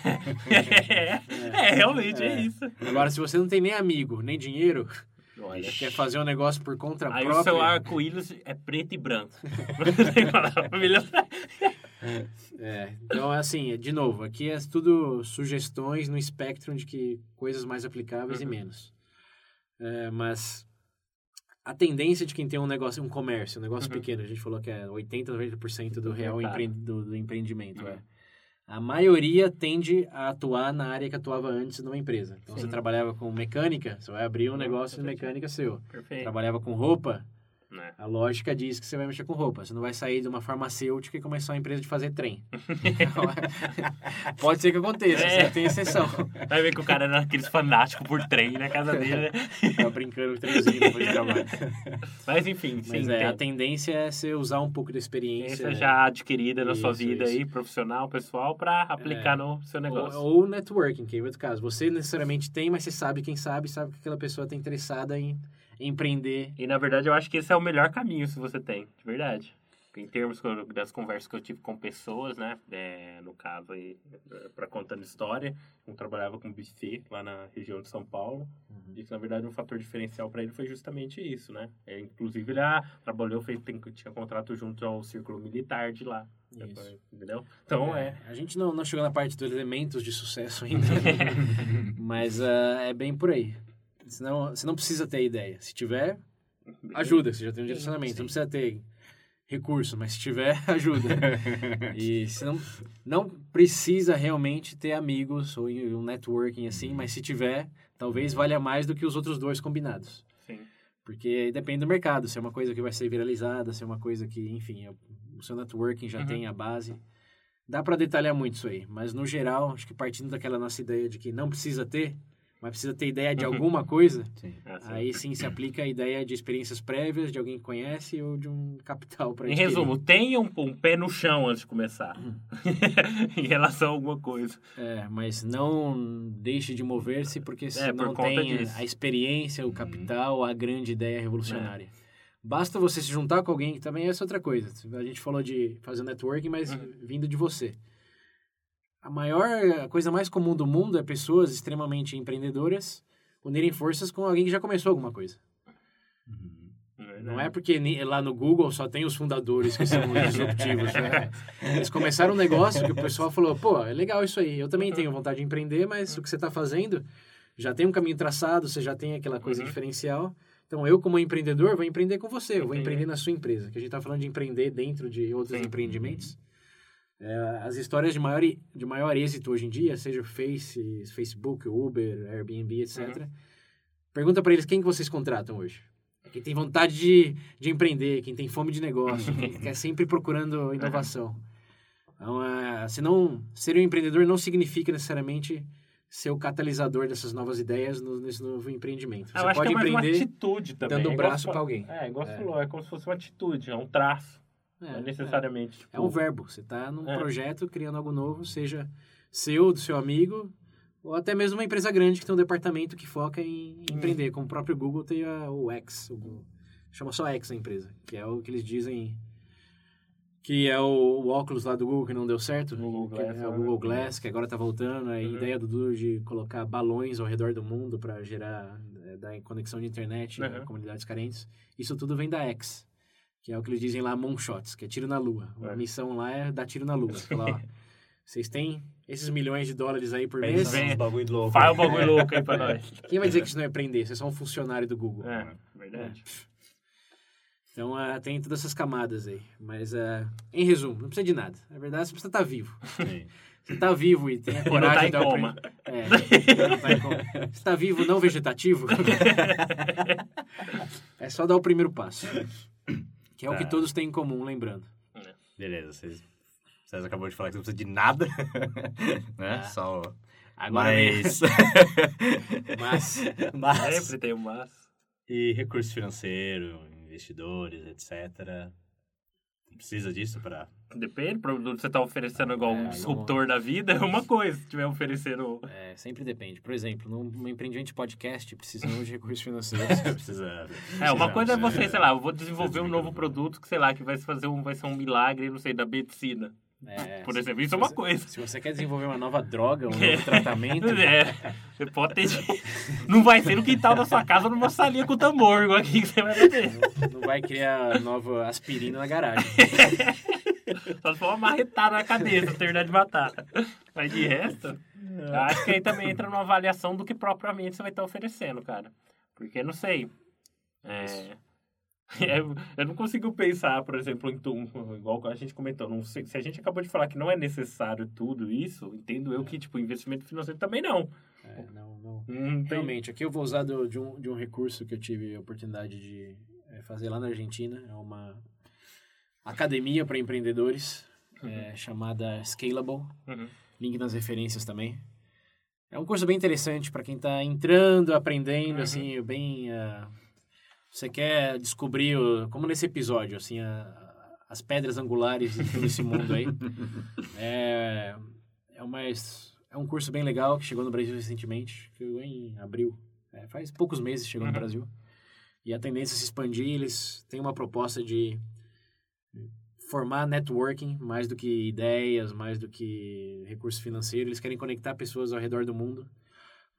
É, realmente é, É. isso. Agora, se você não tem nem amigo, nem dinheiro, Olha. quer fazer um negócio por conta Aí o própria... seu arco-íris é preto e branco. É, então, assim, de novo, aqui é tudo sugestões no espectro de que coisas mais aplicáveis e Uhum. menos. É, mas a tendência de quem tem um negócio, um comércio, um negócio Uhum. pequeno, a gente falou que é 80, 90% do Do real empre, do, do empreendimento, Uhum. é. A maioria tende a atuar na área que atuava antes numa empresa. Então, você Sim. trabalhava com mecânica, você vai abrir um Uhum, negócio de mecânica seu. Perfeito. Trabalhava com roupa, Né? a lógica diz que você vai mexer com roupa. Você não vai sair de uma farmacêutica e começar uma empresa de fazer trem. Pode ser que aconteça, É. tem exceção. Vai ver que o cara era aqueles fanáticos por trem na casa dele, né? Tava brincando com trenzinho depois de trabalho. Mas enfim, sim. Mas é, a tendência é você usar um pouco da experiência. Experiência já adquirida na sua Isso, vida isso. aí, profissional, pessoal, pra aplicar É. no seu Ou, negócio. ou networking, que é outro caso. Você necessariamente tem, mas você sabe quem sabe, sabe que aquela pessoa está interessada em empreender. E na verdade eu acho que esse é o melhor caminho se você tem, de verdade. Em termos das conversas que eu tive com pessoas, né? É, no caso aí, para contando história, um trabalhava com buffet lá na região de São Paulo. E que na verdade um fator diferencial para ele foi justamente isso, né? É, inclusive ele ah, trabalhou, fez, tem, tinha contrato junto ao círculo militar de lá. Isso. Entendeu? Então é. A gente não, não chegou na parte dos elementos de sucesso ainda, mas ah, é bem por aí. Senão, você não precisa ter ideia. Se tiver, ajuda, você já tem um direcionamento. Você não precisa ter recurso, mas se tiver, ajuda. e se não, não precisa realmente ter amigos ou um networking assim, mas se tiver, talvez valha mais do que os outros dois combinados. Sim. Porque depende do mercado, se é uma coisa que vai ser viralizada, se é uma coisa que, enfim, o seu networking já Uhum. tem a base. Dá para detalhar muito isso aí, mas no geral, acho que partindo daquela nossa ideia de que não precisa ter, mas precisa ter ideia de Uhum. alguma coisa, Sim. É assim. aí sim se aplica a ideia de experiências prévias, de alguém que conhece ou de um capital para Em resumo, tenha um, um pé no chão antes de começar. Hum. em relação a alguma coisa. É, mas não deixe de mover-se porque se É, por não conta tem disso. a experiência, o capital, a grande ideia revolucionária. Basta você se juntar com alguém, que também essa é outra coisa. A gente falou de fazer networking, mas Uhum. vindo de você. A maior, a coisa mais comum do mundo é pessoas extremamente empreendedoras unirem forças com alguém que já começou alguma coisa. Não é porque lá no Google só tem os fundadores que são disruptivos, né? Eles começaram um negócio que o pessoal falou, pô, é legal isso aí, eu também tenho vontade de empreender, mas o que você está fazendo já tem um caminho traçado, você já tem aquela coisa Uhum. diferencial. Então, eu como empreendedor vou empreender com você, eu vou Entendi. empreender na sua empresa, que a gente está falando de empreender dentro de outros Sim. empreendimentos. É, as histórias de maior, de maior êxito hoje em dia, seja o Face, Facebook, Uber, Airbnb, etc. Pergunta para eles quem que vocês contratam hoje. Quem tem vontade de, de empreender, quem tem fome de negócio, quem quer sempre procurando inovação. Então, é, senão, ser um empreendedor não significa necessariamente ser o catalisador dessas novas ideias no, nesse novo empreendimento. Você Eu acho que pode é mais uma empreender atitude também. dando é o igual braço você para alguém. É, igual você É. falou, é como se fosse uma atitude, é um traço. É, Não é é. necessariamente. Tipo, É um verbo. Você está num É. projeto criando algo novo, seja seu, do seu amigo, ou até mesmo uma empresa grande que tem um departamento que foca em Hum. empreender. Como o próprio Google tem a- o X. o Google- chama só X a empresa, que é o que eles dizem que é o, o óculos lá do Google que não deu certo. Google que Glass, é o né? Google Glass, que agora está voltando. A Uhum. ideia do Dudu de colocar balões ao redor do mundo para gerar é, dar conexão de internet Uhum. em comunidades carentes. Isso tudo vem da X. Que é o que eles dizem lá, moonshots, que é tiro na lua. A É. missão lá é dar tiro na lua. Falar, ó, vocês têm esses milhões de dólares aí por mês. Pensa Vem. bagulho louco. Faz um bagulho louco aí pra nós. Quem vai dizer que isso não é aprender? Você é só um funcionário do Google. É, verdade. Então ah, tem todas essas camadas aí. Mas, ah, em resumo, não precisa de nada. Na verdade, você precisa estar vivo. Sim. Você está vivo e tem a não coragem tá em de coma. É, não tá em coma. Você está vivo, não vegetativo? é só dar o primeiro passo. Que é o que todos têm em comum, lembrando. Beleza, vocês... César acabou de falar que não precisa de nada, né? Ah. Só... Agora Mas... Mas, Mas... Sempre tem um mas. E recurso financeiro, investidores, etc. Precisa disso para... Depende, o produto você tá oferecendo igual É, um não- disruptor da vida é uma coisa. Se tiver oferecendo. é, sempre depende. Por exemplo, num, empreendimento de podcast, precisamos de recursos financeiros. Precisa... É, uma Não, coisa é você, sei lá, eu vou desenvolver precisa um novo produto que, sei lá, que vai fazer um, vai ser um milagre, não sei, da medicina. É, Por exemplo, isso é uma você- coisa. Se você quer desenvolver uma nova droga, um novo tratamento, É, você pode ter. Não vai ser no quintal da sua casa numa salinha com tambor, igual aqui que você vai fazer. não vai criar nova aspirina na garagem. Só se for uma marretada na cabeça, terminar de matar. Mas de resto, eu acho que aí também entra numa avaliação do que propriamente você vai estar oferecendo, cara. Porque, não sei. É, é, eu não consigo pensar, por exemplo, em tu, igual a gente comentou, não sei, se a gente acabou de falar que não é necessário tudo isso, entendo eu que, tipo, investimento financeiro também não. É, não, não. Não tem- Realmente, aqui eu vou usar do- de, um, de um recurso que eu tive a oportunidade de é, fazer lá na Argentina. É uma academia para empreendedores é, chamada Scalable. Uhum. Link nas referências também. É um curso bem interessante para quem está entrando, aprendendo, Uhum. assim, bem... ah, você quer descobrir, como nesse episódio, assim, a- as pedras angulares de todo esse mundo aí. É, é, uma, é um curso bem legal que chegou no Brasil recentemente, em abril. É, faz poucos meses chegou no Uhum. Brasil. E a tendência é se expandir, eles têm uma proposta de formar networking mais do que ideias, mais do que recurso financeiro. Eles querem conectar pessoas ao redor do mundo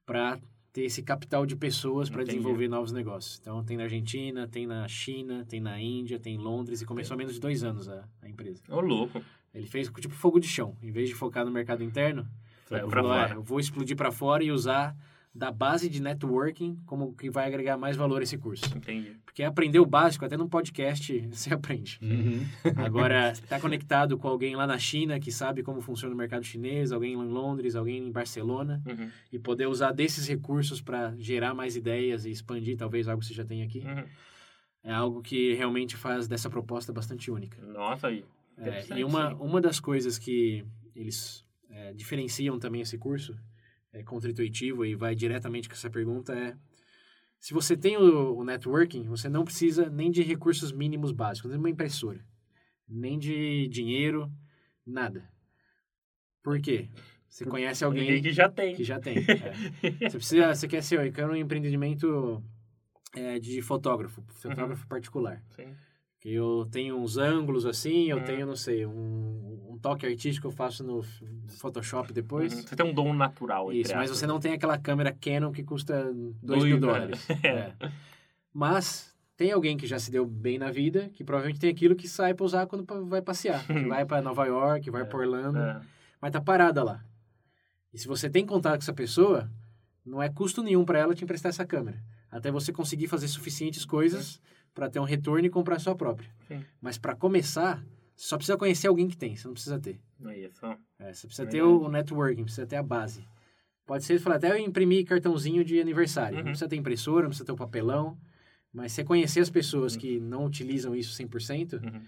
para ter esse capital de pessoas para desenvolver novos negócios. Então, tem na Argentina, tem na China, tem na Índia, tem em Londres e começou há menos de dois anos a, a empresa. Ô, louco. Ele fez tipo fogo de chão. Em vez de focar no mercado interno, "É, fora. eu vou explodir para fora e usar da base de networking como que vai agregar mais valor a esse curso. Entendi. Porque aprender o básico, até num podcast, você aprende. Uhum. Agora, estar conectado com alguém lá na China que sabe como funciona o mercado chinês, alguém lá em Londres, alguém em Barcelona, Uhum. e poder usar desses recursos para gerar mais ideias e expandir talvez algo que você já tem aqui, Uhum. é algo que realmente faz dessa proposta bastante única. Nossa, aí. É, e uma, uma das coisas que eles é, diferenciam também esse curso, é contra-intuitivo e vai diretamente com essa pergunta, é se você tem o, o networking, você não precisa nem de recursos mínimos básicos, nem de uma impressora, nem de dinheiro, nada. Por quê? Você conhece alguém que já tem. que já tem. é. Você precisa, você quer ser, eu quero um empreendimento é, de fotógrafo, fotógrafo particular. Sim. Que eu tenho uns ângulos assim, eu Uhum. tenho, não sei, um, um toque artístico eu faço no Photoshop depois. Uhum. Você tem um dom natural. Isso, mas você não tem aquela câmera Canon que custa 2 Dois, mil né? dólares. É. Mas tem alguém que já se deu bem na vida, que provavelmente tem aquilo que sai pra usar quando vai passear. Que vai pra Nova York, vai pra Orlando, É. mas tá parada lá. E se você tem contato com essa pessoa, não é custo nenhum para ela te emprestar essa câmera. Até você conseguir fazer suficientes coisas para ter um retorno e comprar a sua própria. Sim. Mas para começar, você só precisa conhecer alguém que tem, você não precisa ter. Aí é só. É, você precisa ter o, o networking, precisa ter a base. Pode ser, falar, até eu imprimir cartãozinho de aniversário. Uhum. Não precisa ter impressora, não precisa ter o papelão. Mas você conhecer as pessoas que não utilizam isso 100% Uhum.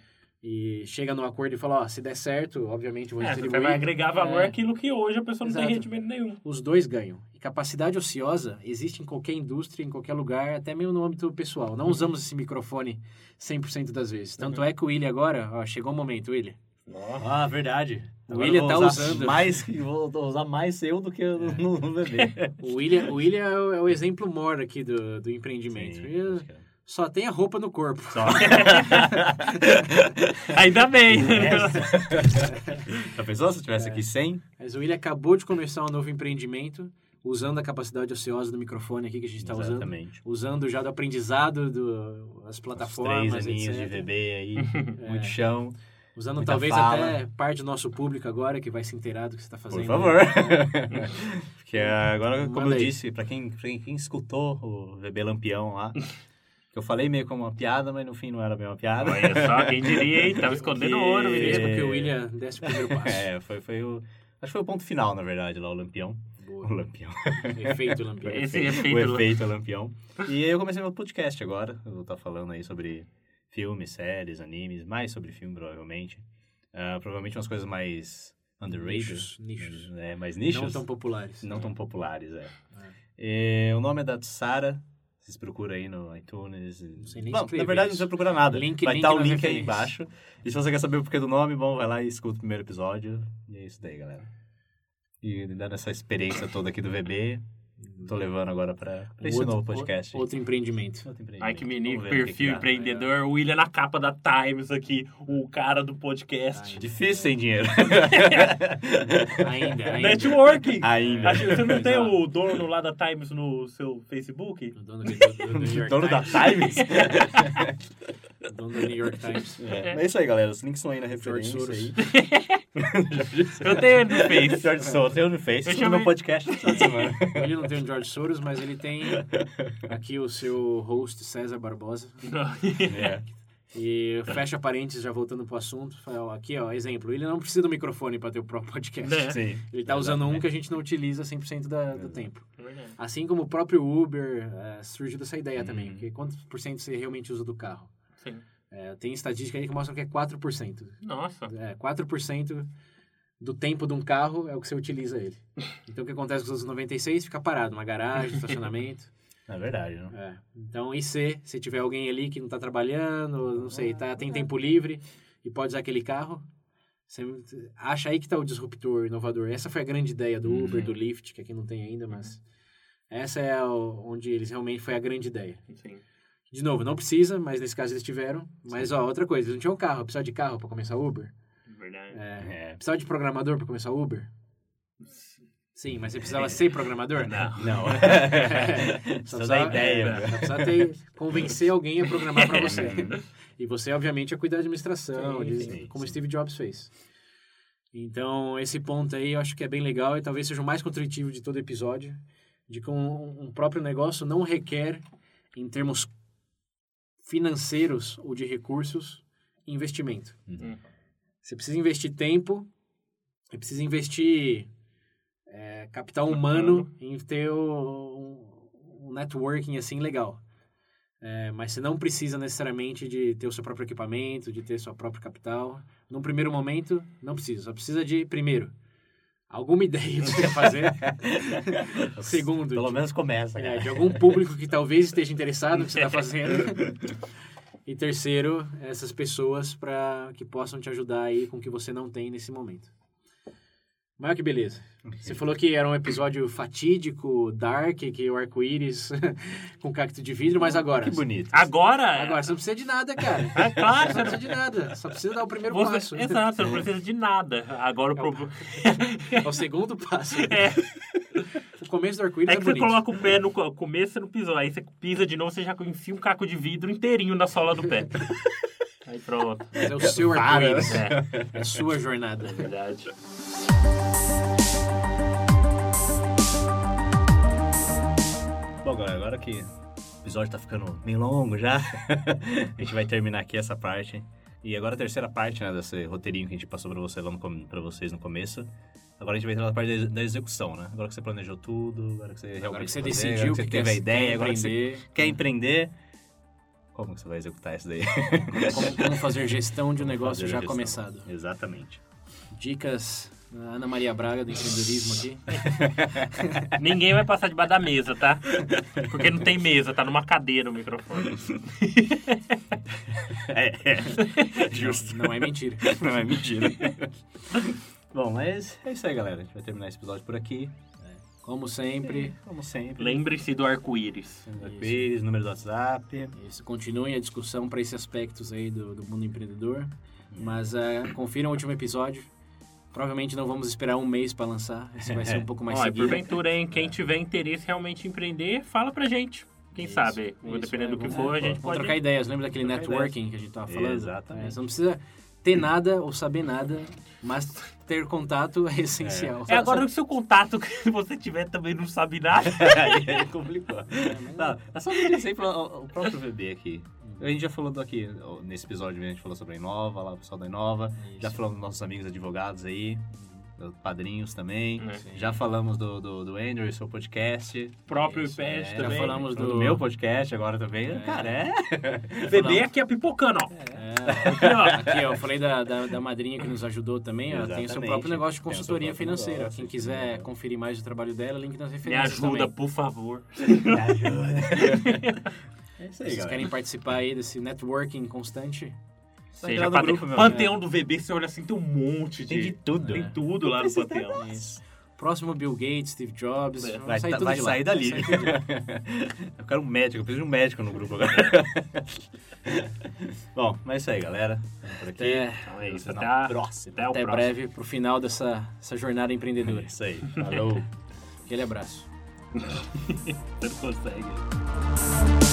E chega num acordo e fala, ó, se der certo, obviamente eu vou É, você distribuir. vai agregar valor É. àquilo que hoje a pessoa não tem rendimento nenhum. os dois ganham. E capacidade ociosa existe em qualquer indústria, em qualquer lugar, até mesmo no âmbito pessoal. Não usamos esse microfone 100% das vezes. Tanto é que o William agora, ó, chegou o momento, William. Nossa. Ah, verdade. O William eu tá usando. Mais, vou usar mais eu do que no, no, no bebê. O William, o William é, o, é exemplo maior aqui do, do empreendimento. Sim, é. Só tem a roupa no corpo. Só. Ainda bem. Já pensou se tivesse aqui sem? Mas o William acabou de começar um novo empreendimento, usando a capacidade ociosa do microfone aqui que a gente está usando. Exatamente. Usando já do aprendizado do, das Os plataformas, três aninhos de etc. bebê aí, É. muito chão. Usando Muita talvez fala. até parte do nosso público agora que vai se inteirar do que você está fazendo. Por favor. Porque agora, como Manda eu aí. disse, pra quem, pra quem, quem escutou o bebê lampião lá, que eu falei meio como uma piada, mas no fim não era bem uma piada. Olha só, quem diria, hein? Tava escondendo Que- ouro, com que o William desse o primeiro passo. É, foi, foi o. Acho que foi o ponto final, na verdade, lá, o lampião. O Boa. lampião. Efeito Lampião. Esse o efeito lá. efeito lampião. E aí eu comecei meu podcast agora. Eu vou estar falando aí sobre filmes, séries, animes, mais sobre filme, provavelmente. Ah, provavelmente umas coisas mais underrated. Nichos, nichos. É, mais nichos. Não tão populares. não tão populares, é. E o nome é da Tsara. Vocês procuram aí no iTunes. Não sei nem Bom, escrever na verdade, não precisa procurar nada. Link- vai estar o nas link aí embaixo. E se você quer saber o porquê do nome, bom, vai lá e escuta o primeiro episódio. E é isso daí, galera. E dando essa experiência toda aqui do VB, tô levando agora pra, pra esse Outro- novo podcast. Outro empreendimento. Outro empreendimento. Ai, que menino, perfil que dá. empreendedor. O William na capa da Times aqui, o cara do podcast. Difícil sem dinheiro. Ainda, ainda. Networking! Ainda. Você não tem o dono lá da Times no seu Facebook? O dono, do, do- do New York Dono da Times. Dono do New York Times. É, é isso aí, galera. Os links estão aí na George referência. Soros. Eu tenho ele no Face. George Soros, tem no Face. Deixa eu meu podcast essa semana. Ele não tem o George Soros, mas ele tem aqui o seu host, César Barbosa. É. E fecha parênteses, já voltando pro assunto. Aqui, ó, exemplo. Ele não precisa do microfone para ter o próprio podcast. Né? Sim. Ele tá usando um que a gente não utiliza 100% da, do Exato. tempo. Verdade. Assim como o próprio Uber eh, surgiu dessa ideia também. Uhum. Porque quantos por cento você realmente usa do carro? Eh, tem estatística aí que mostra que é 4%. Nossa. É, 4% do tempo de um carro é o que você utiliza ele. Então o que acontece com os outros 96%? Fica parado, uma garagem, estacionamento. É verdade, não? É. Então, e se, se tiver alguém ali que não está trabalhando, não sei, tá, tem tempo livre e pode usar aquele carro, você acha aí que está o disruptor, inovador. Essa foi a grande ideia do Uber, Uhum. do Lyft, que aqui não tem ainda, mas essa é onde eles realmente foi a grande ideia. Sim. De novo, não precisa, mas nesse caso eles tiveram. Mas, ó, outra coisa, eles não tinham carro, precisava de carro para começar Uber. Verdade. É, É. precisava de programador para começar Uber? Sim, mas você precisava ser programador? Não. Não. Só Só da precisava- ideia. é, só precisava ter, convencer alguém a programar para você. e você, obviamente, ia cuidar da administração, Sim, de- sim, como sim. Steve Jobs fez. Então, esse ponto aí eu acho que é bem legal e talvez seja o mais contritivo de todo episódio. de que um, um próprio negócio não requer, em termos financeiros ou de recursos, investimento. Uhum. Você precisa investir tempo, você precisa investir é, capital humano em ter o- um, um networking assim legal. É, mas você não precisa necessariamente de ter o seu próprio equipamento, de ter sua própria capital. Num primeiro momento, não precisa. Só precisa de, primeiro, alguma ideia que você quer fazer. Segundo, Pelo de- menos começa, é, de algum público que talvez esteja interessado no que você está fazendo. e terceiro, essas pessoas para que possam te ajudar aí com o que você não tem nesse momento. Mas olha que beleza. Você falou que era um episódio fatídico, dark, que o arco-íris com cacto de vidro, mas agora... Que bonito. Agora... Agora, você não precisa de nada, cara. É claro, Você não precisa de nada. Só precisa dar o primeiro Você, passo. exato, você não precisa de nada. Agora o problema... É o segundo passo. É, O começo do arco-íris é é, que você bonito. coloca o pé no co- começo, você não pisou. Aí você pisa de novo, você já enfia um caco de vidro inteirinho na sola do pé. Aí pronto. Mas é o seu Para. arco-íris. É, É a sua jornada. é verdade. Galera, agora que o episódio tá ficando meio longo já, a gente vai terminar aqui essa parte. E agora a terceira parte, né, desse roteirinho que a gente passou pra, você lá no, pra vocês no começo. Agora a gente vai entrar na parte da- execução, né? Agora que você planejou tudo, agora que você realmente Agora que você fazer, decidiu agora que você teve a ideia, agora que você quer empreender. Como que você vai executar isso daí? como, como fazer gestão de um negócio já gestão. começado. Exatamente. Dicas da Ana Maria Braga do empreendedorismo aqui. Ninguém vai passar debaixo da mesa, tá? Porque não tem mesa, tá numa cadeira o microfone. É, é. Justo. Não é mentira. Não é mentira. Bom, mas é isso aí, galera. A gente vai terminar esse episódio por aqui. Como sempre, Como sempre. Lembre-se do arco-íris. Pires, número do WhatsApp. isso, continuem a discussão para esses aspectos aí do, do mundo empreendedor. Mas eh, confiram o último episódio. Provavelmente não vamos esperar um mês para lançar. Esse vai ser um pouco mais e seguido. porventura, hein? Quem tiver interesse realmente em empreender, fala pra gente. Quem Isso, sabe? isso, Dependendo é, do que vamos- for, a gente Vamos pode... trocar ideias. Lembra daquele Trocar networking que a gente tava falando? Exatamente. É, você não precisa ter nada ou saber nada, mas ter contato é essencial. É agora o seu contato que você tiver também não sabe nada. aí, complicou. Não, é só me dizer para o próprio VB aqui. A gente já falou aqui, nesse episódio a gente falou sobre a Inova, lá o pessoal da Inova. Já Isso. falamos dos nossos amigos advogados aí, padrinhos também. É. Já falamos do, do, do Andrew e seu podcast. O próprio Isso, IPES é, também. já falamos Do, do- meu podcast agora também. É. Cara, é. Bebê aqui é pipocando, ó. É, Aqui, ó. aqui, ó, eu falei da, da, da madrinha que nos ajudou também, ó, tem o seu próprio negócio de o consultoria financeira. negócio, Quem quiser conferir mais o trabalho dela, link nas Me referências ajuda, também. por favor. Me ajuda. é isso aí, Vocês galera. querem participar aí desse networking constante? Seja no padrinho. grupo, meu. Panteão do VB, você olha assim, tem um monte de... Tem de tudo. Tem né? tudo lá no Panteão. Isso. Próximo Bill Gates, Steve Jobs, É, vai, Vai, sair tá- vai sair dali. Vai sair eu quero um médico, eu preciso de um médico no grupo agora. Bom, mas é isso aí, galera. Vamos Por aqui. Até, Então é isso. Até Até, a próxima. até o até próximo. breve pro final dessa, dessa jornada empreendedora. Isso aí. Falou. Aquele abraço. Você não consegue.